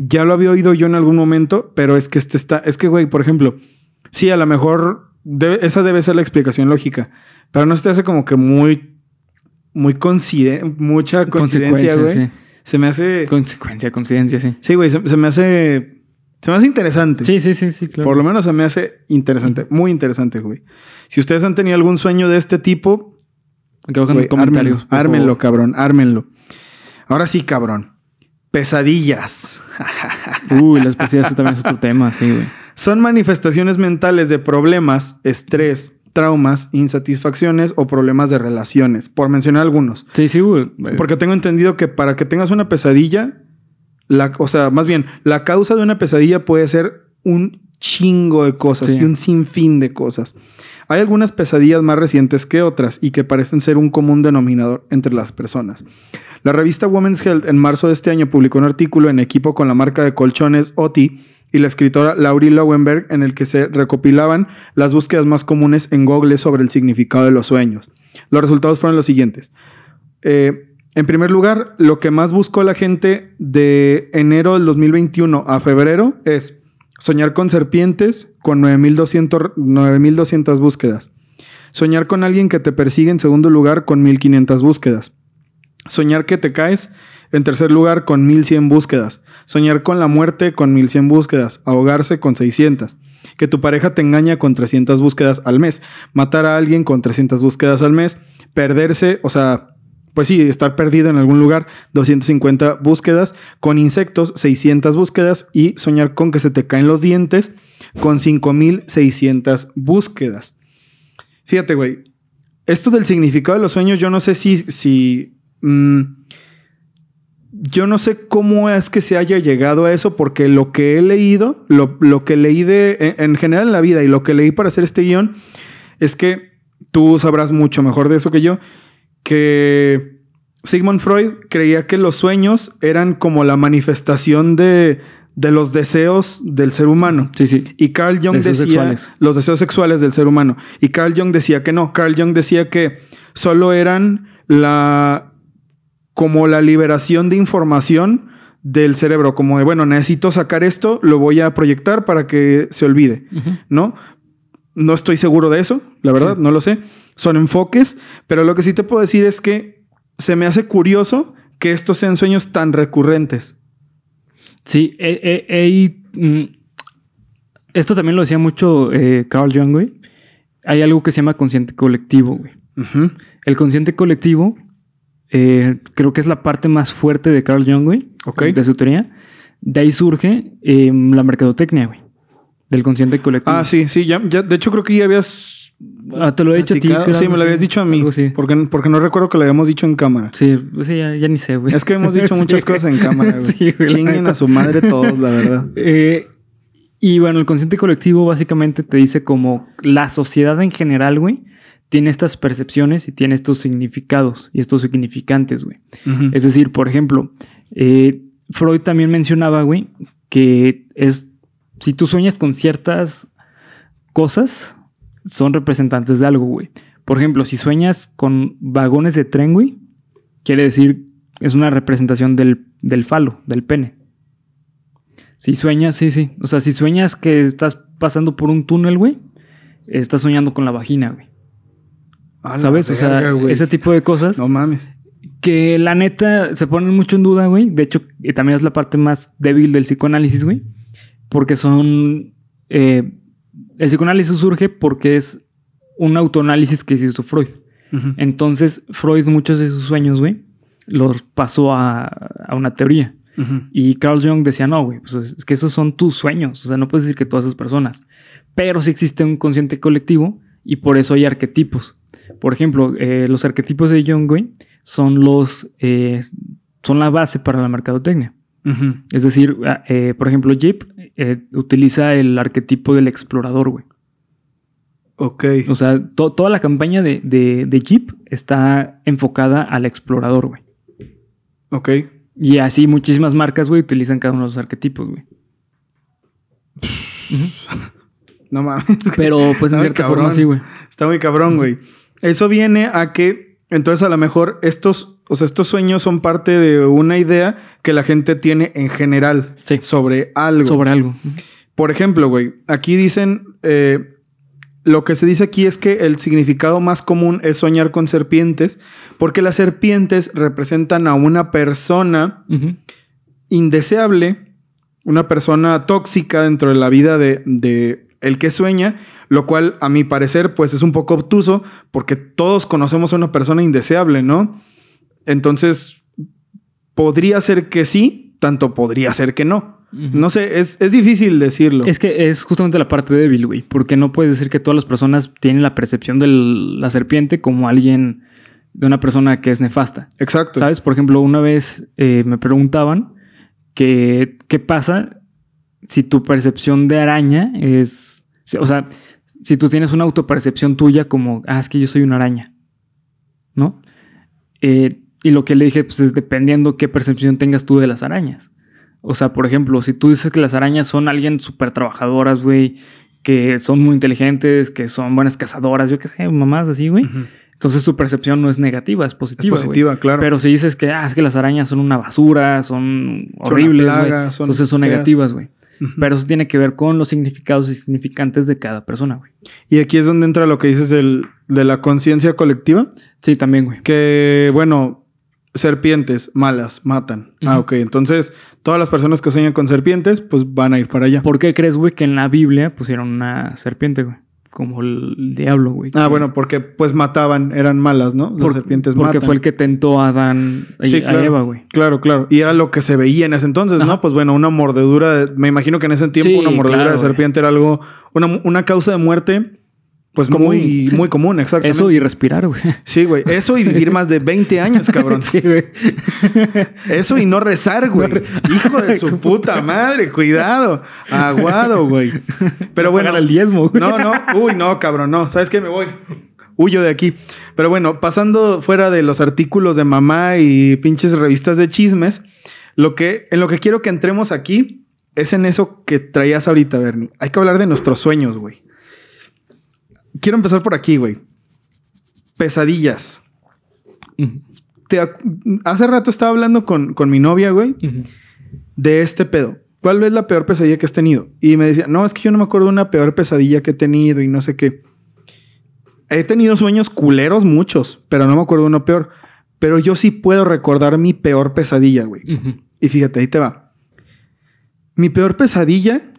Ya lo había oído yo en algún momento, pero es que este está, es que, güey, por ejemplo, sí, a lo mejor debe- esa debe ser la explicación lógica, pero no se te hace como que muy, muy coincide, mucha coincidencia, Consecuencia, güey. sí. Se me hace, Consecuencia, coincidencia, sí. sí, güey, se, se me hace, se me hace interesante. Sí, sí, sí, sí, claro. Por lo menos se me hace interesante, muy interesante, güey. Si ustedes han tenido algún sueño de este tipo, en güey, los comentarios. ármenlo, cabrón, ármenlo. Ahora sí, cabrón. Pesadillas. Uy, las pesadillas también es otro tema, sí, güey. Son manifestaciones mentales de problemas, estrés, traumas, insatisfacciones o problemas de relaciones, por mencionar algunos. Sí, sí, güey. Porque tengo entendido que para que tengas una pesadilla, la, o sea, más bien, la causa de una pesadilla puede ser un chingo de cosas Sí. y un sinfín de cosas. Hay algunas pesadillas más recientes que otras y que parecen ser un común denominador entre las personas. La revista Women's Health en marzo de este año publicó un artículo en equipo con la marca de colchones OTI y la escritora Laurie Lowenberg en el que se recopilaban las búsquedas más comunes en Google sobre el significado de los sueños. Los resultados fueron los siguientes. Eh, en primer lugar, lo que más buscó la gente de enero del 2021 a febrero es soñar con serpientes con 9200 9200 búsquedas. Soñar con alguien que te persigue en segundo lugar con 1500 búsquedas. Soñar que te caes en tercer lugar con 1100 búsquedas. Soñar con la muerte con 1100 búsquedas. Ahogarse con 600. Que tu pareja te engaña con 300 búsquedas al mes. Matar a alguien con 300 búsquedas al mes. Perderse, o sea, pues sí, estar perdido en algún lugar, 250 búsquedas. Con insectos, 600 búsquedas. Y soñar con que se te caen los dientes con 5600 búsquedas. Fíjate, güey. Esto del significado de los sueños, yo no sé si. si mm, yo no sé cómo es que se haya llegado a eso, porque lo que he leído, lo, lo que leí de, en, en general en la vida y lo que leí para hacer este guion, es que tú sabrás mucho mejor de eso que yo, que Sigmund Freud creía que los sueños eran como la manifestación de, de los deseos del ser humano. Sí, sí. Y Carl Jung Deseos decía sexuales. los deseos sexuales del ser humano. Y Carl Jung decía que no. Carl Jung decía que solo eran la como la liberación de información del cerebro, como de bueno, necesito sacar esto, lo voy a proyectar para que se olvide. ¿no? No estoy seguro de eso, la verdad, Sí. no lo sé. Son enfoques, pero lo que sí te puedo decir es que se me hace curioso que estos sean sueños tan recurrentes. Sí, eh, eh, eh, y, mm, esto también lo decía mucho Carl Jung, güey. Hay algo que se llama consciente colectivo, güey. El consciente colectivo creo que es la parte más fuerte de Carl Jung, güey. Ok. De su teoría. De ahí surge eh, la mercadotecnia, güey. Del consciente colectivo. Ah, sí, sí, ya, ya, de hecho creo que ya habías Ah, te lo he dicho a ti. creo, Sí, me lo habías dicho a mí. así. Porque, porque no recuerdo que lo habíamos dicho en cámara. Sí, pues sí, ya, ya ni sé, güey. Es que hemos dicho Sí, muchas cosas en cámara, güey. Sí, güey, Chinguen a su madre todos, la verdad. Eh, y bueno, el consciente colectivo básicamente te dice como la sociedad en general, güey, tiene estas percepciones y tiene estos significados y estos significantes, güey. Es decir, por ejemplo, eh, Freud también mencionaba, güey, que es si tú sueñas con ciertas cosas, son representantes de algo, güey. Por ejemplo, si sueñas con vagones de tren, güey, quiere decir es una representación del, del falo, del pene. Si sueñas, sí, sí. O sea, si sueñas que estás pasando por un túnel, güey, estás soñando con la vagina, güey. A ¿Sabes? o sea, ese tipo de cosas No mames. que la neta se ponen mucho en duda, güey. De hecho, también es la parte más débil del psicoanálisis, güey. Porque son... eh, el psicoanálisis surge porque es un autoanálisis que hizo Freud. Entonces, Freud muchos de sus sueños, güey, los pasó a, a una teoría. Y Carl Jung decía, no, güey, pues es que esos son tus sueños. O sea, no puedes decir que todas esas personas. Pero sí existe un consciente colectivo y por eso hay arquetipos. Por ejemplo, eh, los arquetipos de Jung, güey, son los... eh, son la base para la mercadotecnia. Ujú. Es decir, ah, eh, por ejemplo, Jeep eh, utiliza el arquetipo del explorador, güey. Ok. O sea, to- toda la campaña de, de, de Jeep está enfocada al explorador, güey. Ok. Y así muchísimas marcas, güey, utilizan cada uno de los arquetipos, güey. No mames. güey. Pero pues en cierta cabrón. forma sí, güey. Está muy cabrón, güey. Eso viene a que, entonces a lo mejor estos, o sea, estos sueños son parte de una idea que la gente tiene en general Sí. sobre algo. Sobre algo. Por ejemplo, güey, aquí dicen, eh, lo que se dice aquí es que el significado más común es soñar con serpientes, porque las serpientes representan a una persona indeseable, una persona tóxica dentro de la vida de, de el que sueña, lo cual a mi parecer pues es un poco obtuso porque todos conocemos a una persona indeseable, ¿no? Entonces, podría ser que sí, tanto podría ser que no. No sé, es, es difícil decirlo. Es que es justamente la parte débil, güey. Porque no puedes decir que todas las personas tienen la percepción de la serpiente como alguien, de una persona que es nefasta. Exacto. ¿Sabes? Por ejemplo, una vez eh, me preguntaban que, qué pasa si tu percepción de araña es. O sea, si tú tienes una autopercepción tuya como, ah, es que yo soy una araña. ¿No? Eh, y lo que le dije, pues es dependiendo qué percepción tengas tú de las arañas. O sea, por ejemplo, si tú dices que las arañas son alguien súper trabajadoras, güey, que son muy inteligentes, que son buenas cazadoras, yo qué sé, mamás así, güey. Entonces tu percepción no es negativa, es Es positiva. güey. positiva, claro. Pero si dices que, ah, es que las arañas son una basura, son Son horribles, plaga, son Entonces son feas. negativas, güey. Pero eso tiene que ver con los significados y significantes de cada persona, güey. Y aquí es donde entra lo que dices del- de la conciencia colectiva, Sí, también, güey. que bueno, serpientes malas matan. Ah, ok. Entonces, todas las personas que sueñan con serpientes, pues van a ir para allá. ¿Por qué crees, güey, que en la Biblia pusieron una serpiente, güey? Como el, diablo, güey. Ah, bueno, porque pues mataban, eran malas, ¿no? Las por- serpientes Porque matan. fue el que tentó a Adán y Sí, a claro. Eva, güey. Claro, claro. Y era lo que se veía en ese entonces, ¿no? Pues bueno, una mordedura, de- me imagino que en ese tiempo Sí, una mordedura claro, de güey. serpiente era algo, una, una causa de muerte, pues Común, muy, sí. muy común, exactamente. Eso y respirar, güey. Sí, güey. Eso y vivir más de 20 años, cabrón. sí, güey. Eso y no rezar, güey. Hijo de su puta madre, cuidado. Aguado, güey. Pero bueno. Pagar el diezmo, güey. No, no. Uy, no, cabrón, no. ¿Sabes qué? Me voy. Huyo de aquí. Pero bueno, pasando fuera de los artículos de mamá y pinches revistas de chismes, lo que, en lo que quiero que entremos aquí es en eso que traías ahorita, Bernie. Hay que hablar de nuestros sueños, güey. Quiero empezar por aquí, güey. Pesadillas. Te ac- hace rato estaba hablando con, con mi novia, güey, de este pedo. ¿Cuál es la peor pesadilla que has tenido? Y me decía, no, es que yo no me acuerdo de una peor pesadilla que he tenido y no sé qué. He tenido sueños culeros muchos, pero no me acuerdo de uno peor. Pero yo sí puedo recordar mi peor pesadilla, güey. Y fíjate, ahí te va. Mi peor pesadilla.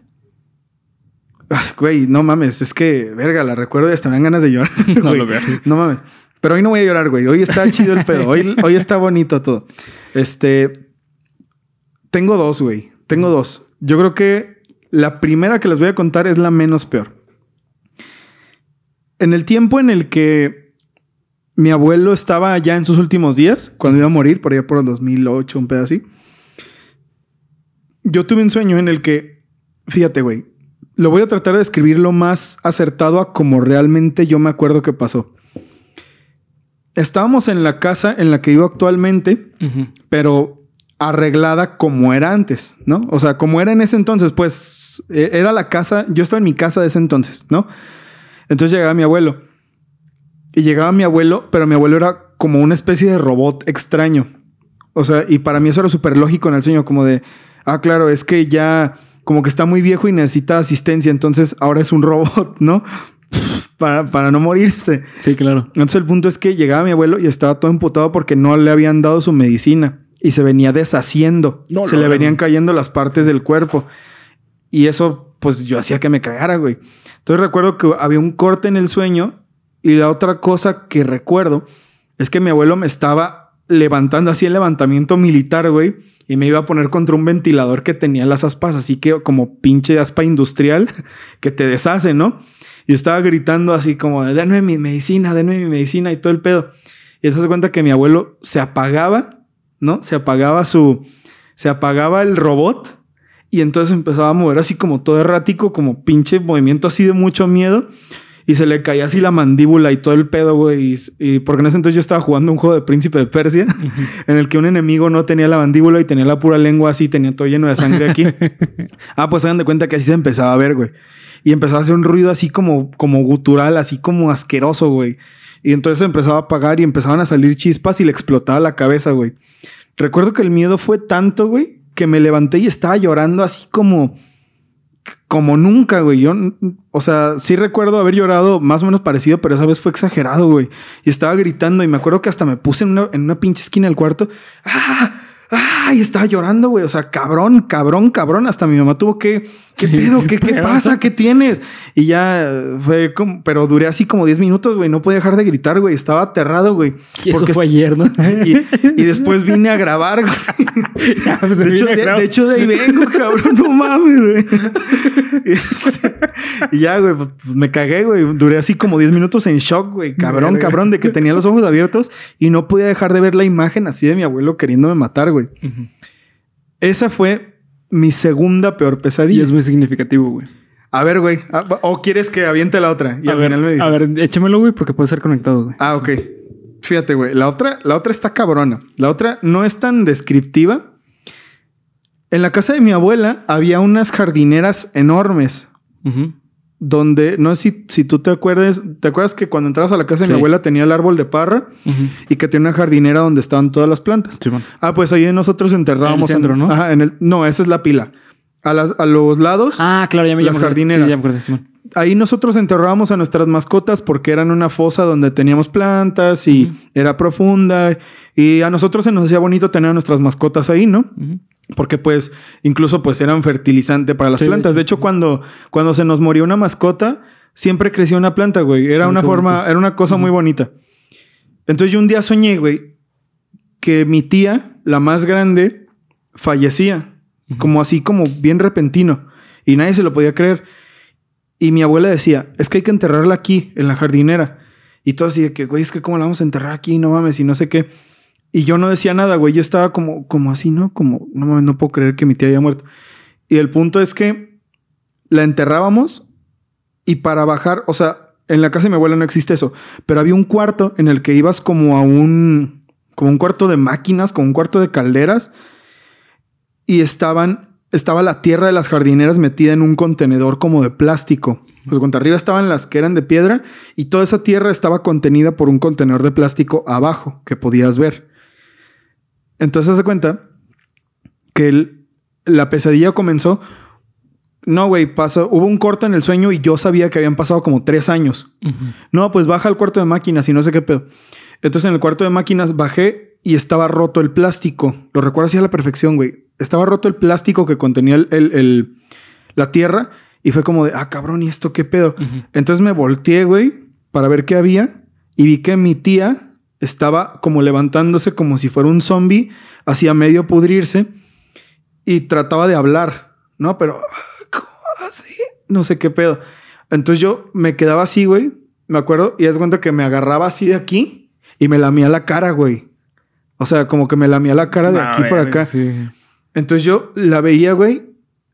Güey, no mames, es que, verga, la recuerdo y hasta me dan ganas de llorar. No lo veas. No mames. Pero hoy no voy a llorar, güey. Hoy está chido el pedo. Hoy, hoy está bonito todo. Este. Tengo dos, güey. Tengo dos. Yo creo que la primera que les voy a contar es la menos peor. en el tiempo en el que mi abuelo estaba ya en sus últimos días, cuando iba a morir, por allá por el 2008, un pedazo así, yo tuve un sueño en el que, fíjate, güey, lo voy a tratar de describir lo más acertado a como realmente yo me acuerdo que pasó. Estábamos en la casa en la que vivo actualmente, pero arreglada como era antes, ¿no? O sea, como era en ese entonces, pues eh, era la casa, yo estaba en mi casa de ese entonces, ¿no? Entonces llegaba mi abuelo. Y llegaba mi abuelo, pero mi abuelo era como una especie de robot extraño. O sea, y para mí eso era súper lógico en el sueño, como de, ah, claro, es que ya como que está muy viejo y necesita asistencia, entonces ahora es un robot, ¿no? para, para no morirse. Sí, claro. Entonces el punto es que llegaba mi abuelo y estaba todo emputado porque no le habían dado su medicina y se venía deshaciendo. No, se no, le no. venían cayendo las partes del cuerpo. Y eso, pues yo hacía que me cagara, güey. Entonces recuerdo que había un corte en el sueño y la otra cosa que recuerdo es que mi abuelo me estaba levantando así el levantamiento militar, güey. Y me iba a poner contra un ventilador que tenía las aspas, así que como pinche aspa industrial que te deshace, ¿no? Y estaba gritando así como, denme mi medicina, denme mi medicina y todo el pedo. Y eso se cuenta que mi abuelo se apagaba, ¿no? Se apagaba su, se apagaba el robot y entonces empezaba a mover así como todo errático, como pinche movimiento así de mucho miedo. Y se le caía así la mandíbula y todo el pedo, güey. Y, y porque en ese entonces yo estaba jugando un juego de Príncipe de Persia, en el que un enemigo no tenía la mandíbula y tenía la pura lengua así, tenía todo lleno de sangre aquí. ah, pues hagan de cuenta que así se empezaba a ver, güey. Y empezaba a hacer un ruido así como, como gutural, así como asqueroso, güey. Y entonces empezaba a apagar y empezaban a salir chispas y le explotaba la cabeza, güey. Recuerdo que el miedo fue tanto, güey, que me levanté y estaba llorando así como como nunca, güey. Yo, o sea, sí recuerdo haber llorado más o menos parecido, pero esa vez fue exagerado, güey. Y estaba gritando y me acuerdo que hasta me puse en una, en una pinche esquina del cuarto. ¡Ah! ¡Ah! Y estaba llorando, güey. O sea, cabrón, cabrón, cabrón. Hasta mi mamá tuvo que... ¿Qué pedo? qué ¿Qué, qué pedo. pasa? ¿Qué tienes? Y ya fue como... Pero duré así como 10 minutos, güey. No podía dejar de gritar, güey. Estaba aterrado, güey. Y eso Porque fue ayer, ¿no? y, y después vine a grabar, güey. Ya, pues, De hecho, de, claro. de hecho, de ahí vengo, cabrón, no mames, güey. Este, Y ya, güey, pues, pues, me cagué, güey. Duré así como 10 minutos en shock, güey. Cabrón, cabrón, de que tenía los ojos abiertos y no podía dejar de ver la imagen así de mi abuelo queriéndome matar, güey. Esa fue mi segunda peor Y pesadilla. es muy significativo, güey. A ver, güey. ah, ¿O quieres que aviente la otra? Y a al ver, final me dices. a ver, échamelo, güey, porque puede ser conectado, güey. Ah, ok. Fíjate, güey. La otra, la otra está cabrona. La otra no es tan descriptiva. En la casa de mi abuela había unas jardineras enormes. Ujú. Donde, no sé si, si tú te acuerdas, ¿te acuerdas que cuando entrabas a la casa de Sí. mi abuela tenía el árbol de parra y que tenía una jardinera donde estaban todas las plantas? Ah, pues ahí nosotros enterrábamos. En el centro, ¿no? Ajá, en el, no, esa es la pila. A, las, a los lados, Ah, claro, ya me Las jardineras. Sí, ya me acordé, Simón. ahí nosotros enterrábamos a nuestras mascotas porque eran una fosa donde teníamos plantas y era profunda. Y a nosotros se nos hacía bonito tener a nuestras mascotas ahí, ¿no? Porque pues incluso pues eran fertilizante para las Sí, plantas. De hecho, cuando, cuando se nos murió una mascota, siempre creció una planta, güey. Era una forma, bonito. era una cosa muy bonita. Entonces yo un día soñé, güey, que mi tía, la más grande, fallecía. Como así, como bien repentino. Y nadie se lo podía creer. Y mi abuela decía, es que hay que enterrarla aquí, en la jardinera. Y todo así de que, güey, es que cómo la vamos a enterrar aquí, no mames, y no sé qué. Y yo no decía nada, güey. Yo estaba como, como así, ¿no? Como, no no puedo creer que mi tía haya muerto. Y el punto es que la enterrábamos y para bajar, o sea, en la casa de mi abuela no existe eso, pero había un cuarto en el que ibas como a un, como un cuarto de máquinas, como un cuarto de calderas y estaban, estaba la tierra de las jardineras metida en un contenedor como de plástico. Pues cuando arriba estaban las que eran de piedra y toda esa tierra estaba contenida por un contenedor de plástico abajo que podías ver. Entonces se cuenta que el- la pesadilla comenzó. No, güey, pasó. Hubo un corte en el sueño y yo sabía que habían pasado como tres años. No, pues baja al cuarto de máquinas y no sé qué pedo. Entonces en el cuarto de máquinas bajé y estaba roto el plástico. Lo recuerdo así a la perfección, güey. Estaba roto el plástico que contenía el, el- el- la tierra y fue como de, ah, cabrón, ¿y esto qué pedo? Entonces me volteé, güey, para ver qué había y vi que mi tía estaba como levantándose como si fuera un zombie, hacía medio pudrirse y trataba de hablar, ¿no? Pero, ah, ¿cómo así? No sé qué pedo. Entonces yo me quedaba así, güey, me acuerdo, y es cuenta que me agarraba así de aquí y me lamía la cara, güey. O sea, como que me lamía la cara de No, aquí para acá. Sí. Entonces yo la veía, güey.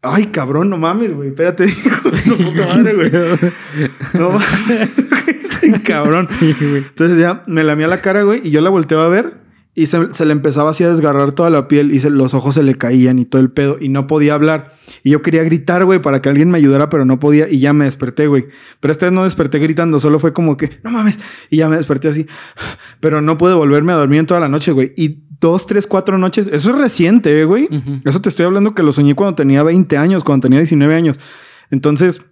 Ay, cabrón, no mames, güey. Espérate, hijo de tu puta madre, güey. No mames, bien cabrón. Sí, güey. Entonces ya me lamía la cara, güey, y yo la volteaba a ver y se, se le empezaba así a desgarrar toda la piel y se- los ojos se le caían y todo el pedo y no podía hablar. Y yo quería gritar, güey, para que alguien me ayudara, pero no podía y ya me desperté, güey. Pero esta vez no desperté gritando, solo fue como que, no mames, y ya me desperté así. Pero no pude volverme a dormir en toda la noche, güey. Y dos, tres, cuatro noches, eso es reciente, eh, güey. Eso te estoy hablando que lo soñé cuando tenía 20 años, cuando tenía 19 años. Entonces,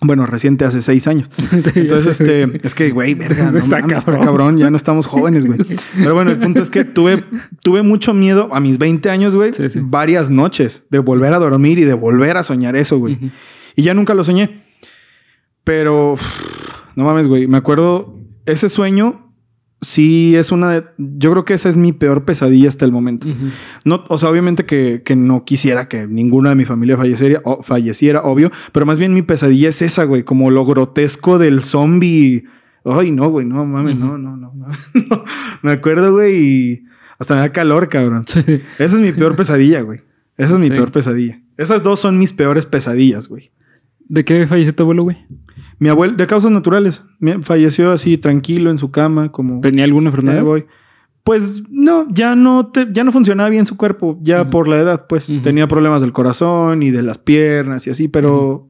bueno, reciente hace seis años. Entonces, este, es que, güey, verga, no Está mames, está cabrón. ya no estamos jóvenes, güey. Pero bueno, el punto es que tuve, tuve mucho miedo a mis 20 años, güey, Sí, sí. varias noches de volver a dormir y de volver a soñar eso, güey. Ujú. Y ya nunca lo soñé. Pero, no mames, güey, me acuerdo, ese sueño sí es una de, yo creo que esa es mi peor pesadilla hasta el momento. No, o sea, obviamente que, que no quisiera que ninguna de mi familia falleciera, o falleciera, obvio, pero más bien mi pesadilla es esa, güey, como lo grotesco del zombie. Ay, no, güey, no mames, no, no, no, no. No. Me acuerdo, güey, y hasta me da calor, cabrón. Sí. Esa es mi peor pesadilla, güey. Esa es mi Sí. peor pesadilla. Esas dos son mis peores pesadillas, güey. ¿De qué falleció tu abuelo, güey? Mi abuelo, de causas naturales, falleció así tranquilo en su cama, como ¿Tenía alguna "Ya enfermedad? Pues no, ya no te, ya no funcionaba bien su cuerpo, ya por la edad, pues tenía problemas del corazón y de las piernas y así, pero,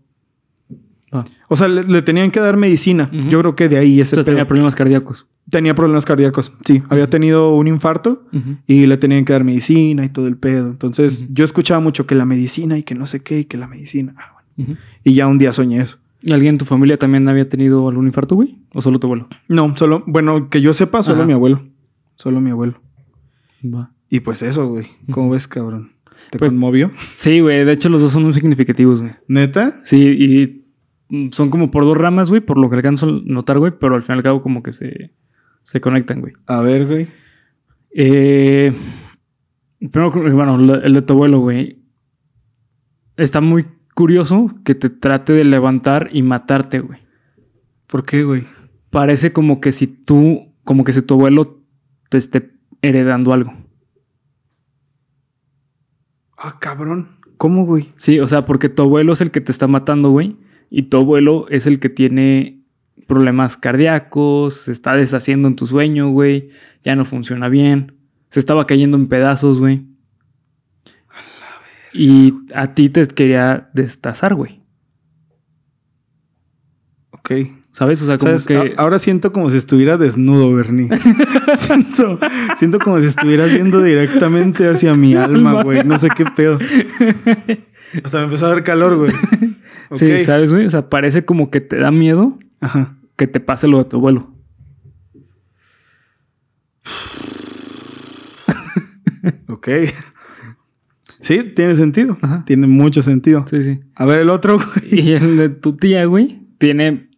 Ah. o sea, le, le tenían que dar medicina. Yo creo que de ahí O ese sea, tenía problemas cardíacos. tenía problemas cardíacos. Sí, había tenido un infarto y le tenían que dar medicina y todo el pedo. Entonces, yo escuchaba mucho que la medicina y que no sé qué y que la medicina. Ah, bueno. Y ya un día soñé eso. ¿Y ¿Alguien en tu familia también había tenido algún infarto, güey? ¿O solo tu abuelo? No, solo, bueno, que yo sepa, solo Ajá. mi abuelo. Solo mi abuelo. Va. Y pues eso, güey. ¿Cómo ves, cabrón? ¿Te Pues- conmovió? Sí, güey. De hecho, los dos son muy significativos, güey. ¿Neta? Sí, y son como por dos ramas, güey, por lo que alcanzo a notar, güey, pero al fin y al cabo como que se, se conectan, güey. A ver, güey. Eh, primero, bueno, el de tu abuelo, güey. Está muy curioso que te trate de levantar y matarte, güey. ¿Por qué, güey? Parece como que si tú, como que si tu abuelo te esté heredando algo. Ah, cabrón. ¿Cómo, güey? Sí, o sea, porque tu abuelo es el que te está matando, güey. Y tu abuelo es el que tiene problemas cardíacos, se está deshaciendo en tu sueño, güey. Ya no funciona bien. Se estaba cayendo en pedazos, güey. Y a ti te quería destazar, güey. Ok. ¿Sabes? O sea, como ¿Sabes? que. Ahora siento como si estuviera desnudo, Bernie. siento, siento como si estuvieras viendo directamente hacia mi alma, güey. No sé qué pedo. Hasta me empezó a dar calor, güey. Sí, ¿sabes, güey? O sea, parece como que te da miedo Ajá. que te pase lo de tu abuelo. Ok. Sí, tiene sentido. Ajá. Tiene mucho sentido. Sí, sí. A ver, el otro, güey. Y el de tu tía, güey, tiene.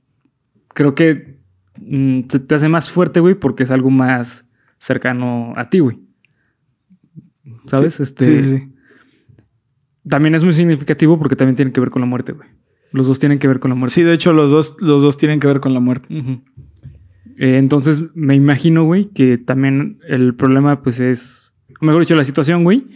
Creo que mm, se te hace más fuerte, güey, porque es algo más cercano a ti, güey. ¿Sabes? Sí, este. sí, sí, sí. También es muy significativo porque también tiene que ver con la muerte, güey. Los dos tienen que ver con la muerte. Sí, de hecho, los dos, los dos tienen que ver con la muerte. Eh, entonces, me imagino, güey, que también el problema, pues es. Mejor dicho, la situación, güey,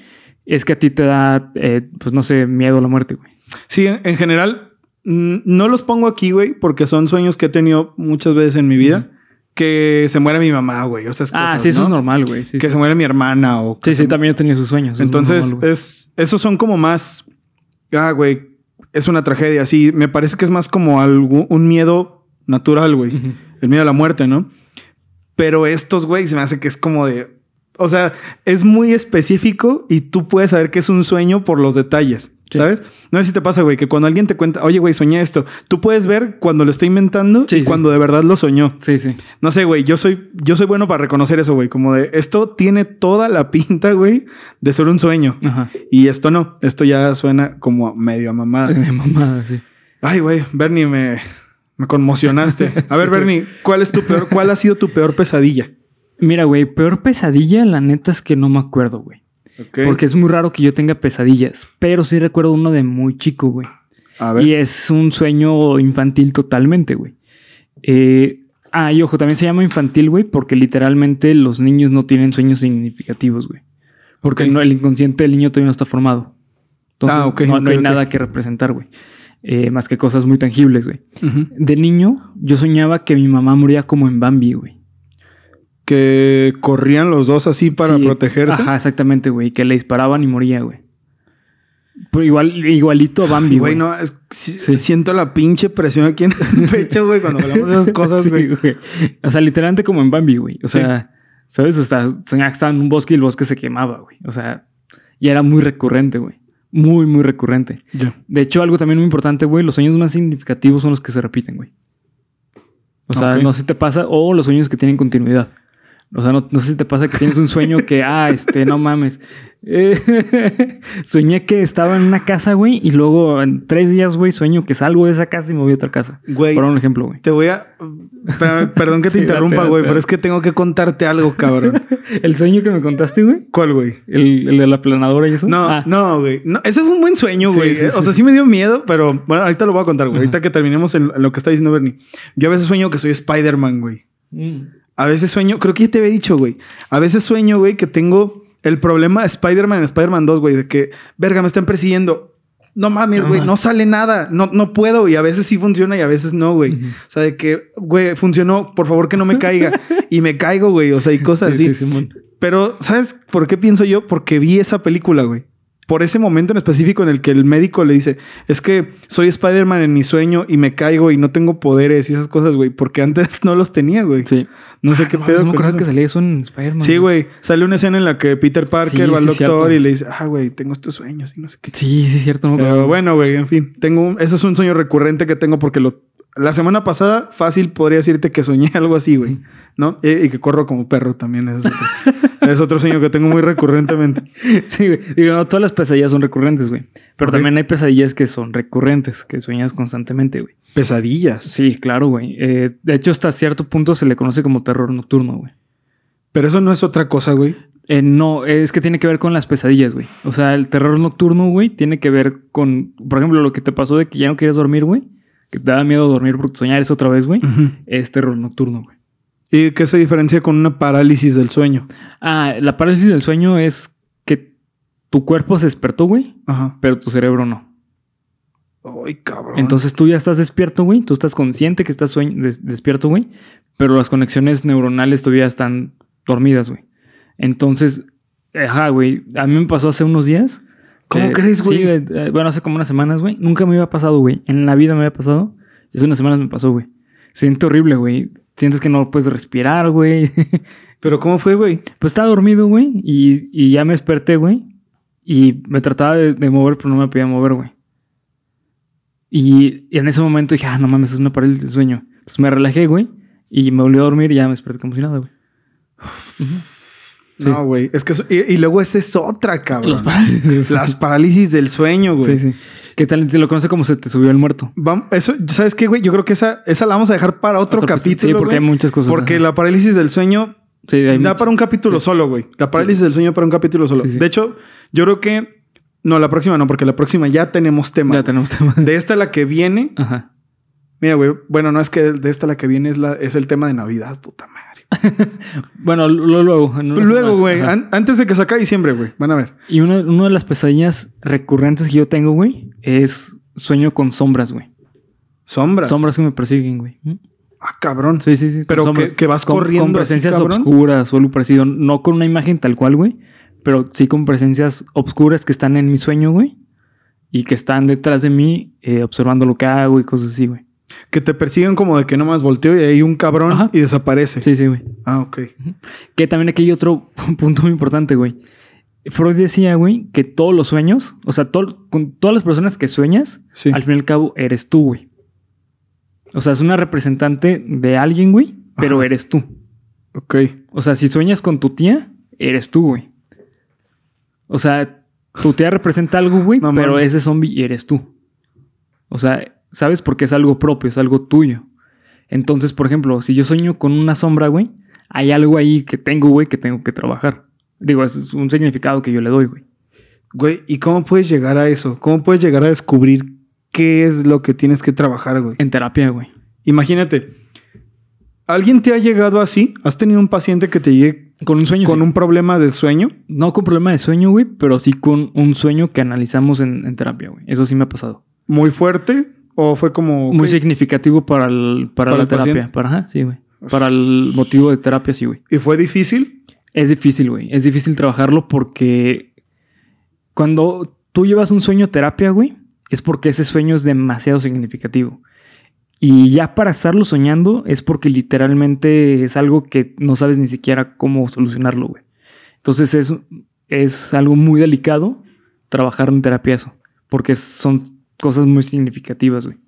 es que a ti te da, eh, pues no sé, miedo a la muerte, güey. Sí, en, en general, no los pongo aquí, güey, porque son sueños que he tenido muchas veces en mi vida. Que se muera mi mamá, güey. O sea, Ah, cosas, sí, eso ¿no? es normal, güey. Sí, Que sí. se muere mi hermana o... Sí, sí, también yo tenía sus sueños. eso es muy Entonces, normal, güey. es, esos son como más... Ah, güey, es una tragedia. Sí, me parece que es más como algo, un miedo natural, güey. El miedo a la muerte, ¿no? Pero estos, güey, se me hace que es como de... O sea, es muy específico y tú puedes saber que es un sueño por los detalles, Sí. ¿sabes? No sé si te pasa, güey, que cuando alguien te cuenta, oye, güey, soñé esto, tú puedes ver cuando lo está inventando Sí, y sí. cuando de verdad lo soñó. Sí, sí. No sé, güey, yo soy, yo soy bueno para reconocer eso, güey, como de esto tiene toda la pinta, güey, de ser un sueño. Ajá. Y esto no, esto ya suena como medio a mamada. De mamada, sí. Ay, güey, Bernie, me, me conmocionaste. A ver, Bernie, ¿cuál es tu peor, cuál ha sido tu peor pesadilla? Mira, güey, peor pesadilla, la neta es que no me acuerdo, güey. Porque es muy raro que yo tenga pesadillas. Pero sí recuerdo uno de muy chico, güey. A ver. Y es un sueño infantil totalmente, güey. Eh, Ah, y ojo, también se llama infantil, güey, porque literalmente los niños no tienen sueños significativos, güey. Porque no- el inconsciente del niño todavía no está formado. Entonces, Ah, ok, no, no hay nada que representar, güey. Eh, más que cosas muy tangibles, güey. De niño, yo soñaba que mi mamá moría como en Bambi, güey. Que corrían los dos así para Sí, protegerse. Ajá, exactamente, güey. Que le disparaban y moría, güey. Pero igual, igualito a Bambi, Güey, güey. no, es- sí- siento la pinche presión aquí en el pecho, güey, cuando hablamos de esas cosas, güey. O sea, literalmente como en Bambi, güey. O sea, ¿sabes? O sea, estaba en un bosque y el bosque se quemaba, güey. O sea, y era muy recurrente, güey. Muy, muy recurrente. Ya. De hecho, algo también muy importante, güey, los sueños más significativos son los que se repiten, güey. O sea, Ok. no sé si te pasa, o los sueños que tienen continuidad. O sea, no, no sé si te pasa que tienes un sueño que, ah, este, no mames. Eh, soñé que estaba en una casa, güey, y luego en tres días, güey, sueño que salgo de esa casa y me voy a otra casa. Güey, Por un ejemplo, güey. te voy a... Perdón que te Sí, interrumpa, güey, pero es que tengo que contarte algo, cabrón. El sueño que me contaste, güey. ¿Cuál, güey? El, el de la planadora y eso. No, Ah, no, güey. No, ese fue un buen sueño, güey. sí, Eh, O sea, sí me dio miedo, pero bueno, ahorita lo voy a contar, güey. Ahorita que terminemos en lo que está diciendo Bernie. Yo a veces sueño que soy Spider-Man, güey. Mm. A veces sueño, creo que ya te había dicho, güey. A veces sueño, güey, que tengo el problema de Spider-Man en Spider-Man 2, güey, de que, verga, me están persiguiendo. No mames, güey, no sale nada. No, no puedo. Y a veces sí funciona y a veces no, güey. O sea, de que, güey, funcionó, por favor que no me caiga. y me caigo, güey. O sea, y cosas Sí, así. sí. Pero, ¿sabes por qué pienso yo? Porque vi esa película, güey. Por ese momento en específico en el que el médico le dice, es que soy Spider-Man en mi sueño y me caigo y no tengo poderes y esas cosas, güey. Porque antes no los tenía, güey. Sí. No sé Ah, qué pedo. No que salía eso en Spider-Man. Sí, güey. Sale una escena en la que Peter Parker Sí, va al sí, doctor cierto. y le dice, ah, güey, tengo estos sueños y no sé qué. Sí, sí, cierto. No Pero bueno, güey, en fin, tengo un- ese es un sueño recurrente que tengo porque lo la semana pasada fácil podría decirte que soñé algo así, güey, ¿no? Y, y que corro como perro también es otro, es otro sueño que tengo muy recurrentemente. Sí, güey. Digo, no, todas las pesadillas son recurrentes, güey. Pero también hay pesadillas que son recurrentes, que sueñas constantemente, güey. Pesadillas. Sí, claro, güey. Eh, de hecho, hasta cierto punto se le conoce como terror nocturno, güey. Pero eso no es otra cosa, güey. Eh, no, es que tiene que ver con las pesadillas, güey. O sea, el terror nocturno, güey, tiene que ver con, por ejemplo, lo que te pasó de que ya no quieres dormir, güey. Que te da miedo dormir porque soñar es otra vez, güey. Es terror nocturno, güey. ¿Y qué se diferencia con una parálisis del sueño? Ah, la parálisis del sueño es que tu cuerpo se despertó, güey, Ajá. pero tu cerebro no. Ay, cabrón. Entonces tú ya estás despierto, güey. Tú estás consciente que estás des- despierto, güey. Pero las conexiones neuronales todavía están dormidas, güey. Entonces, ajá, güey. A mí me pasó hace unos días. ¿Cómo Eh, crees, güey? Sí, eh, bueno, hace como unas semanas, güey. Nunca me había pasado, güey. En la vida me había pasado. Y hace unas semanas me pasó, güey. Se siente horrible, güey. Sientes que no puedes respirar, güey. Pero ¿cómo fue, güey? pues estaba dormido, güey. Y, y ya me desperté, güey. Y me trataba de, de mover, pero no me podía mover, güey. Y, y en ese momento dije, ah, no mames, es una parálisis de sueño. Entonces me relajé, güey. Y me volví a dormir y ya me desperté como si nada, güey. Sí. No, güey. Es que y, y luego esa es otra, cabrón. Los parálisis. Las parálisis del sueño, güey. Sí, sí. ¿Qué tal? Se lo conoce como se te subió el muerto. Vam- eso, ¿sabes qué, güey? Yo creo que esa, esa la vamos a dejar para otro, capítulo. Sí, porque hay muchas cosas. Porque Ajá. la parálisis del sueño Sí, da muchas- para un capítulo sí. solo, güey. La parálisis del sueño para un capítulo solo. De hecho, yo creo que. No, la próxima no, porque la próxima ya tenemos tema. Ya tenemos tema. De esta la que viene. Ajá. Mira, güey. Bueno, no es que de esta la que viene es, la, es el tema de Navidad, puta madre. Bueno, luego. unas Luego, güey. An- antes de que se acabe diciembre, güey. Van a ver. Y una, una de las pesadillas recurrentes que yo tengo, güey, es sueño con sombras, güey. Sombras. Sombras que me persiguen, güey. ¿Mm? Ah, cabrón. Sí, sí, sí. Pero sombras. que- que vas Con- corriendo Con presencias cabrón. obscuras o algo parecido. No con una imagen tal cual, güey. Pero sí con presencias obscuras que están en mi sueño, güey. Y que están detrás de mí eh, observando lo que hago y cosas así, güey. Que te persiguen como de que nomás volteo y hay un cabrón Ajá. y desaparece. Sí, sí, güey. Ah, ok. Que también aquí hay otro punto muy importante, güey. Freud decía, güey, que todos los sueños, o sea, todo- con todas las personas que sueñas, Sí. al fin y al cabo eres tú, güey. O sea, es una representante de alguien, güey, pero Ajá. eres tú. Ok. O sea, si sueñas con tu tía, eres tú, güey. O sea, tu tía representa algo, güey, No pero ese zombie eres tú. O sea, ¿sabes? Porque es algo propio, es algo tuyo. Entonces, por ejemplo, si yo sueño con una sombra, güey, hay algo ahí que tengo, güey, que tengo que trabajar. Digo, es un significado que yo le doy, güey. Güey, ¿y cómo puedes llegar a eso? ¿Cómo puedes llegar a descubrir qué es lo que tienes que trabajar, güey? En terapia, güey. Imagínate, ¿Alguien te ha llegado así? ¿Has tenido un paciente que te llegue Con un sueño. con sí. un problema de sueño? No con problema de sueño, güey, pero sí con un sueño que analizamos en, en terapia, güey. Eso sí me ha pasado. ¿Muy fuerte? ¿O fue como... Muy significativo para, el, para, ¿Para la terapia. Para, ajá, sí, güey. Para el motivo de terapia, sí, güey. ¿Y fue difícil? Es difícil, güey. Es difícil trabajarlo porque cuando tú llevas un sueño a terapia, güey, es porque ese sueño es demasiado significativo. Y ya para estarlo soñando es porque literalmente es algo que no sabes ni siquiera cómo solucionarlo, güey. Entonces es, es algo muy delicado trabajar en terapia eso. Porque son cosas muy significativas, güey.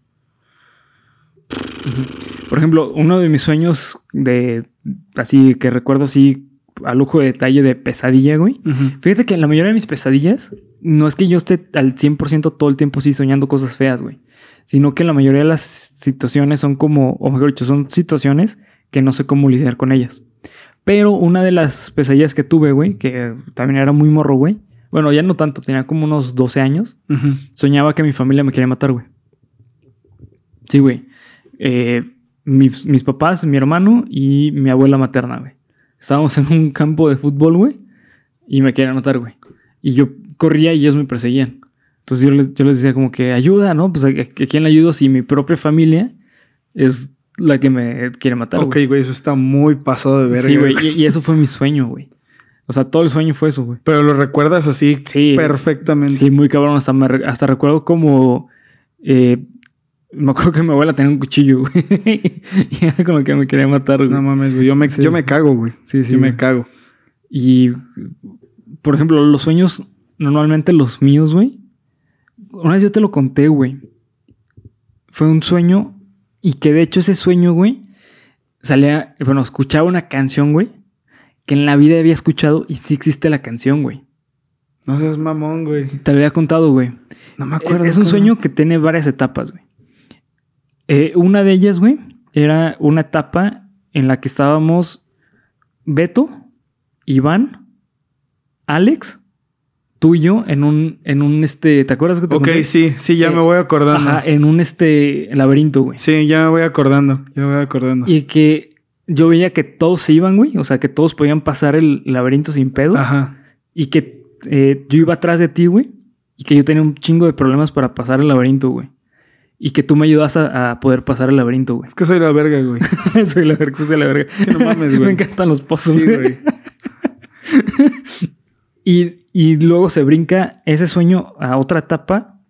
Por ejemplo, uno de mis sueños de así que recuerdo así a lujo de detalle de pesadilla, güey. Fíjate que la mayoría de mis pesadillas no es que yo esté al 100% todo el tiempo así soñando cosas feas, güey. Sino que la mayoría de las situaciones son como, o mejor dicho, son situaciones que no sé cómo lidiar con ellas. Pero una de las pesadillas que tuve, güey, que también era muy morro, güey. Bueno, ya no tanto, tenía como unos 12 años. Soñaba que mi familia me quería matar, güey. Sí, güey. Eh, mis, mis papás, mi hermano y mi abuela materna, güey. Estábamos en un campo de fútbol, güey. Y me querían matar, güey. Y yo corría y ellos me perseguían. Entonces yo les, yo les decía como que ayuda, ¿no? Pues ¿a, a quién le ayudo si mi propia familia es la que me quiere matar, Ok, güey? güey, eso está muy pasado de verga. Sí, güey. Y, y eso fue mi sueño, güey. O sea, todo el sueño fue eso, güey. Pero lo recuerdas así Sí. perfectamente. Sí, muy cabrón. Hasta, me hasta recuerdo como... eh, me acuerdo que mi abuela tenía un cuchillo, güey. y era como que me quería matar, güey. No mames, güey. Yo me, Sí. yo me cago, güey. Sí, Sí, sí, me cago. Y, por ejemplo, los sueños, normalmente los míos, güey. Una vez yo te lo conté, güey. Fue un sueño y que de hecho ese sueño, güey, salía, bueno, escuchaba una canción, güey, que en la vida había escuchado y sí existe la canción, güey. No seas mamón, güey. Te lo había contado, güey. No me acuerdo. Es un sueño que tiene varias etapas, güey. Eh, una de ellas, güey, era una etapa en la que estábamos Beto, Iván, Alex, tú y yo en un, en un este, ¿te acuerdas que te Ok, conté? sí, sí, ya Eh, me voy acordando. Ajá, en un este laberinto, güey. Sí, ya me voy acordando. Ya me voy acordando. Y que yo veía que todos se iban, güey. O sea, que todos podían pasar el laberinto sin pedos. Ajá. Y que eh, yo iba atrás de ti, güey. Y que yo tenía un chingo de problemas para pasar el laberinto, güey. Y que tú me ayudas a, a poder pasar el laberinto, güey. Es que soy la verga, güey. soy la verga, soy la verga. que no mames, güey. me encantan los pozos, Sí, güey. Y, y luego se brinca ese sueño a otra etapa.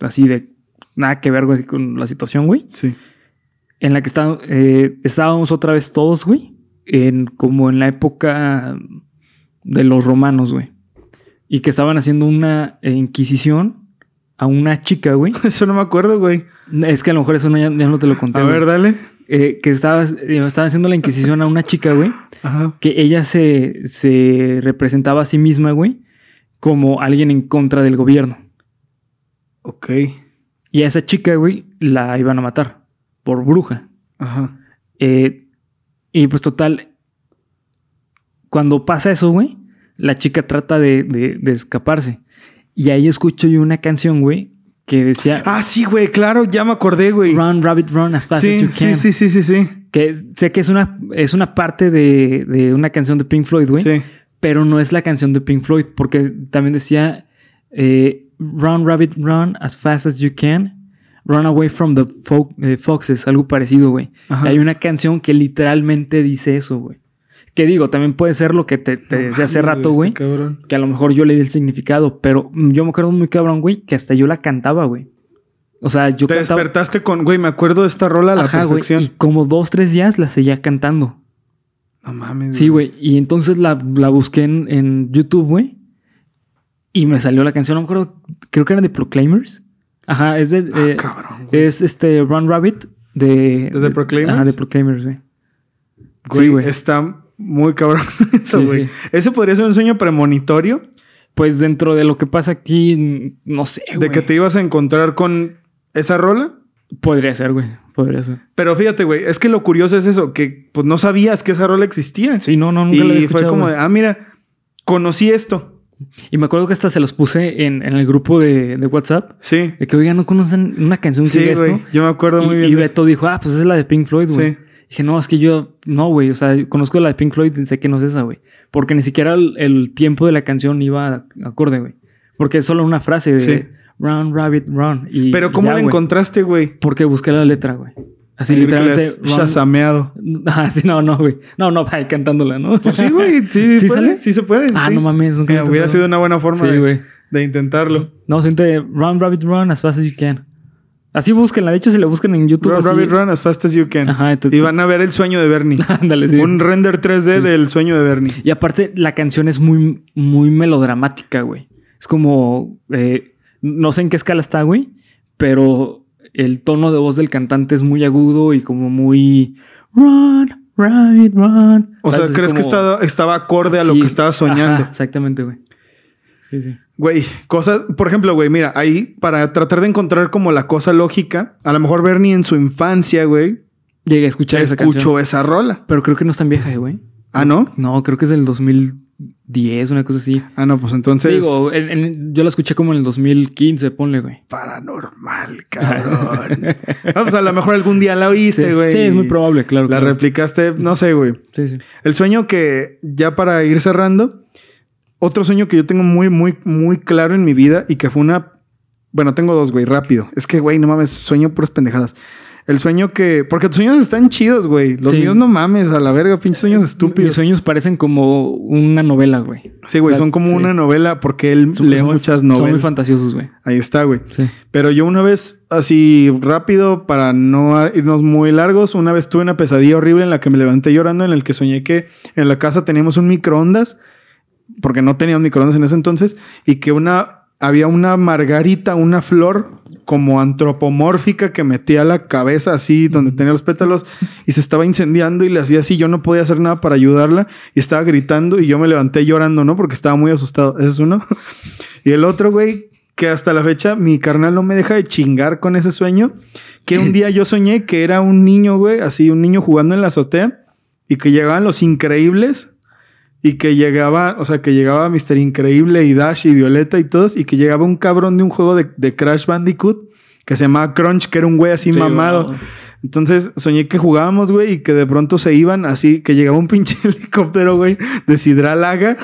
Así de nada que ver, güey, con la situación, güey. Sí. En la que está- eh, estábamos otra vez todos, güey. En, como en la época de los romanos, güey. Y que estaban haciendo una inquisición a una chica, güey. Eso no me acuerdo, güey. Es que a lo mejor eso no, ya, ya no te lo conté. A güey. ver, dale. Eh, que estaba, eh, estaba haciendo la inquisición a una chica, güey. Ajá. Que ella se, se representaba a sí misma, güey. Como alguien en contra del gobierno. Ok. Y a esa chica, güey, la iban a matar. Por bruja. Ajá. Eh, y pues total, cuando pasa eso, güey, la chica trata de, de- de escaparse. Y ahí escucho yo una canción, güey, que decía Ah, sí, güey. Claro, ya me acordé, güey. Run, Rabbit, Run as fast as Sí, you sí, can. sí, sí, sí, sí. Que sé que es una, es una parte de, de una canción de Pink Floyd, güey. Sí. Pero no es la canción de Pink Floyd, porque también decía eh, Run, Rabbit, Run as fast as you can. Run away from the fo- eh, foxes, algo parecido, güey. Hay una canción que literalmente dice eso, güey. Que digo, también puede ser lo que te, te No decía hace rato, güey. este cabrón. Que a lo mejor yo le di el significado, pero yo me acuerdo muy cabrón, güey, que hasta yo la cantaba, güey. O sea, yo Te cantaba. despertaste con, güey, me acuerdo de esta rola a la Ajá, güey. perfección. Y como dos, tres días la seguía cantando. No mames. Sí, güey. Y entonces la, la busqué en, en YouTube, güey. Y me salió la canción, no me acuerdo, creo que era de Proclaimers. Ajá, es de. Ah, eh, cabrón. güey. es este Run Rabbit de. ¿De The Proclaimers? Ajá, de Proclaimers, güey. Güey, sí, güey. está muy cabrón eso, Sí, güey. sí. Ese podría ser un sueño premonitorio Pues dentro de lo que pasa aquí, no sé, de güey. que te ibas a encontrar con esa rola. Podría ser, güey. Podría ser. Pero fíjate, güey, es que lo curioso es eso, que pues no sabías que esa rola existía. Sí, no, no, nunca la había y fue como de, ah, mira, conocí esto. Y me acuerdo que hasta se los puse en, en el grupo de, de WhatsApp. Sí. De que, oigan, ¿no conocen una canción que Sí, diga esto? Yo me acuerdo muy bien. y. Beto dijo, ah, pues esa es la de Pink Floyd, güey. Sí. Dije, no, es que yo, no, güey, o sea, conozco la de Pink Floyd y sé que no es esa, güey. Porque ni siquiera el, el tiempo de la canción iba acorde, güey. Porque es solo una frase de Sí. Run, Rabbit, Run. Y, Pero y ¿cómo ya, la encontraste, güey? Porque busqué la letra, güey. Así Ahí literalmente. shazameado. Ah, sí, no, no, güey. No, no, ahí cantándola, ¿no? Pues sí, güey. Sí, ¿Sí puede, sale? Sí se puede. Ah, sí. no mames. nunca Mira, hubiera sido una buena forma Sí, de, intentarlo. No, siente Run, Rabbit, Run as fast as you can. Así búsquenla. De hecho, si la buscan en YouTube. Run, así- Rabbit, run as fast as you can. Ajá, y van a ver el sueño de Bernie. Ándale, sí. Un render 3D del sueño de Bernie. Y aparte, la canción es muy, muy melodramática, güey. Es como. eh, no sé en qué escala está, güey. Pero el tono de voz del cantante es muy agudo y como muy. Run, rabbit, run. O sea, ¿crees que estaba, estaba acorde a lo que estaba soñando? ajá, exactamente, güey. Sí, sí. Güey, cosas, por ejemplo, güey, mira, ahí para tratar de encontrar como la cosa lógica, a lo mejor Bernie en su infancia, güey, Llegué a escuchar esa escuchó canción. esa rola. Pero creo que no es tan vieja, güey. Ah, ¿no? No, creo que es del 2010, una cosa así. Ah, no, pues entonces. Digo, en- en- yo la escuché como en el 2015, ponle, güey. Paranormal, cabrón. pues a lo mejor algún día la oíste, Sí, güey. sí, es muy probable, claro. La claro. replicaste, no sé, güey. Sí, sí. El sueño que, ya para ir cerrando, otro sueño que yo tengo muy, muy, muy claro en mi vida y que fue una. Bueno, tengo dos, güey, rápido. Es que, güey, no mames, sueño puras pendejadas. El sueño que. Porque tus sueños están chidos, güey. Los Sí. míos no mames, a la verga, pinches sueños estúpidos. Mis sueños parecen como una novela, güey. Sí, güey, O sea, son como sí. una novela porque él Son- lee son muchas Son muy novelas. fantasiosos, güey. Ahí está, güey. Sí. Pero yo una vez, así rápido, para no irnos muy largos, una vez tuve una pesadilla horrible en la que me levanté llorando, en el que soñé que en la casa teníamos un microondas, porque no tenía un microondas en ese entonces, y que una había una margarita, una flor como antropomórfica que metía la cabeza así, donde tenía los pétalos, y se estaba incendiando y le hacía así. Yo no podía hacer nada para ayudarla y estaba gritando y yo me levanté llorando, ¿no? Porque estaba muy asustado. Ese es uno. y el otro, güey, que hasta la fecha mi carnal no me deja de chingar con ese sueño, que un día yo soñé que era un niño, güey, así, un niño jugando en la azotea y que llegaban los increíbles y que llegaba, o sea, que llegaba Mr. Increíble y Dash y Violeta y todos y que llegaba un cabrón de un juego de, de Crash Bandicoot que se llamaba Crunch, que era un güey así Sí, mamado. wow. Entonces soñé que jugábamos, güey, y que de pronto se iban así, que llegaba un pinche helicóptero, güey, de Sidralaga.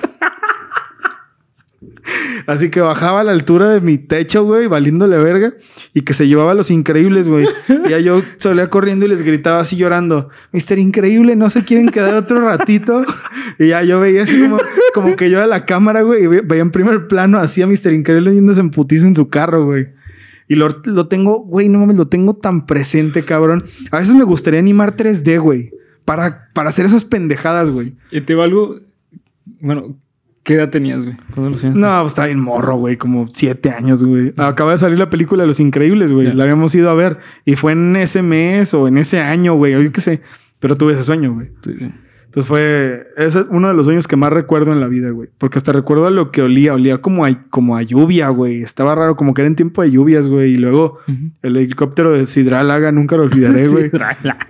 Así que bajaba a la altura de mi techo, güey, valiéndole verga, y que se llevaba a los increíbles, güey. Ya yo salía corriendo y les gritaba así llorando, Mister Increíble, ¿no se quieren quedar otro ratito? Y ya yo veía así como, que yo era la cámara, güey, y ve- veía en primer plano así a Mister Increíble yéndose en putiza en su carro, güey. Y lo, lo tengo, güey, no mames, lo tengo tan presente, cabrón. A veces me gustaría animar 3D, güey. Para, para hacer esas pendejadas, güey. Y te valgo. Bueno, ¿qué edad tenías, güey? ¿Cuándo lo soñaste? No, pues estaba bien morro, güey, como siete años, güey. Acaba de salir la película de Los Increíbles, güey. La habíamos ido a ver. Y fue en ese mes o en ese año, güey. O yo qué sé. Pero tuve ese sueño, güey. Sí, sí. Entonces fue... Ese es uno de los sueños que más recuerdo en la vida, güey. Porque hasta recuerdo a lo que olía. Olía como a, como a lluvia, güey. Estaba raro. Como que era en tiempo de lluvias, güey. Y luego el helicóptero de Sidralaga. Nunca lo olvidaré, güey.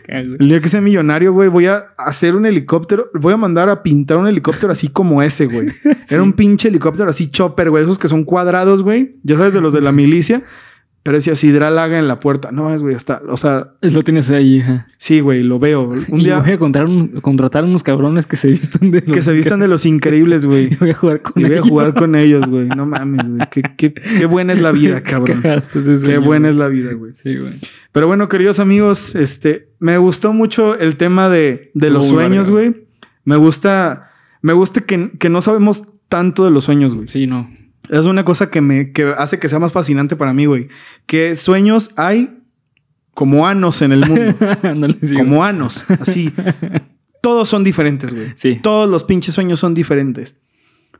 El día que sea millonario, güey, voy a hacer un helicóptero. Voy a mandar a pintar un helicóptero así como ese, güey. Era un pinche helicóptero así chopper, güey. Esos que son cuadrados, güey. Ya sabes, de los de la milicia. Pero decía Sidralaga en la puerta. No, es, güey, está. O sea, Lo tienes ahí, ajá. sí, güey, lo veo. Un y día voy a contratar, un- contratar unos cabrones que se vistan de los que se vistan de los increíbles, güey. Voy a jugar con Y voy a ellos. jugar con ellos, güey. No mames, güey. Qué, qué, qué buena es la vida, cabrón. Qué sueño, buena es la vida, güey. Sí, güey. Pero bueno, queridos amigos, este, me gustó mucho el tema de, de los Muy sueños, güey. Me gusta, me gusta que, que no sabemos tanto de los sueños, güey. Sí, no. Es una cosa que me que hace que sea más fascinante para mí, güey. Que sueños hay como anos en el mundo. Como anos, así. Todos son diferentes, güey. Sí. Todos los pinches sueños son diferentes.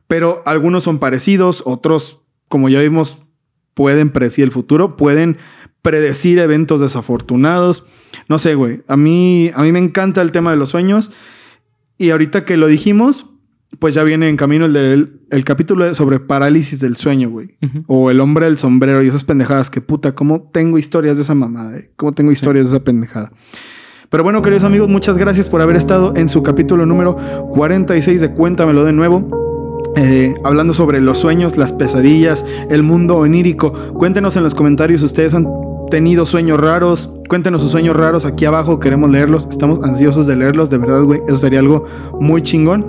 Pero algunos son parecidos, otros, como ya vimos, pueden predecir el futuro, pueden predecir eventos desafortunados. No sé, güey. A mí, a mí me encanta el tema de los sueños. Y ahorita que lo dijimos, pues ya viene en camino el, del el capítulo sobre parálisis del sueño, güey. O el hombre del sombrero y esas pendejadas que puta, ¿cómo tengo historias de esa mamada? eh? ¿Cómo tengo historias de esa pendejada? Pero bueno, queridos amigos, muchas gracias por haber estado en su capítulo número 46 de Cuéntamelo de nuevo. Eh, hablando sobre los sueños, las pesadillas, el mundo onírico. Cuéntenos en los comentarios, ¿ustedes han tenido sueños raros, cuéntenos sus sueños raros aquí abajo, queremos leerlos, estamos ansiosos de leerlos, de verdad, güey, eso sería algo muy chingón.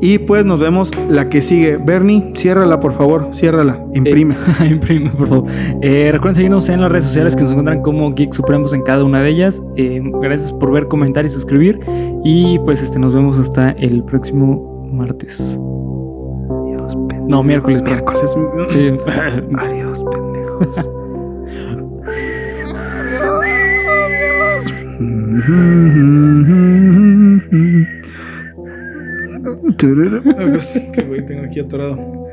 Y pues nos vemos la que sigue. Bernie, ciérrala, por favor, ciérrala, imprime. Eh, imprime, por favor. Eh, recuerden seguirnos en las redes sociales que nos encuentran como Geek Supremos en cada una de ellas. Eh, gracias por ver, comentar y suscribir. Y pues este nos vemos hasta el próximo martes. Adiós, pendejos. No, miércoles. Miércoles. Sí. Adiós, pendejos. Tururu. Que güey tengo aquí atorado.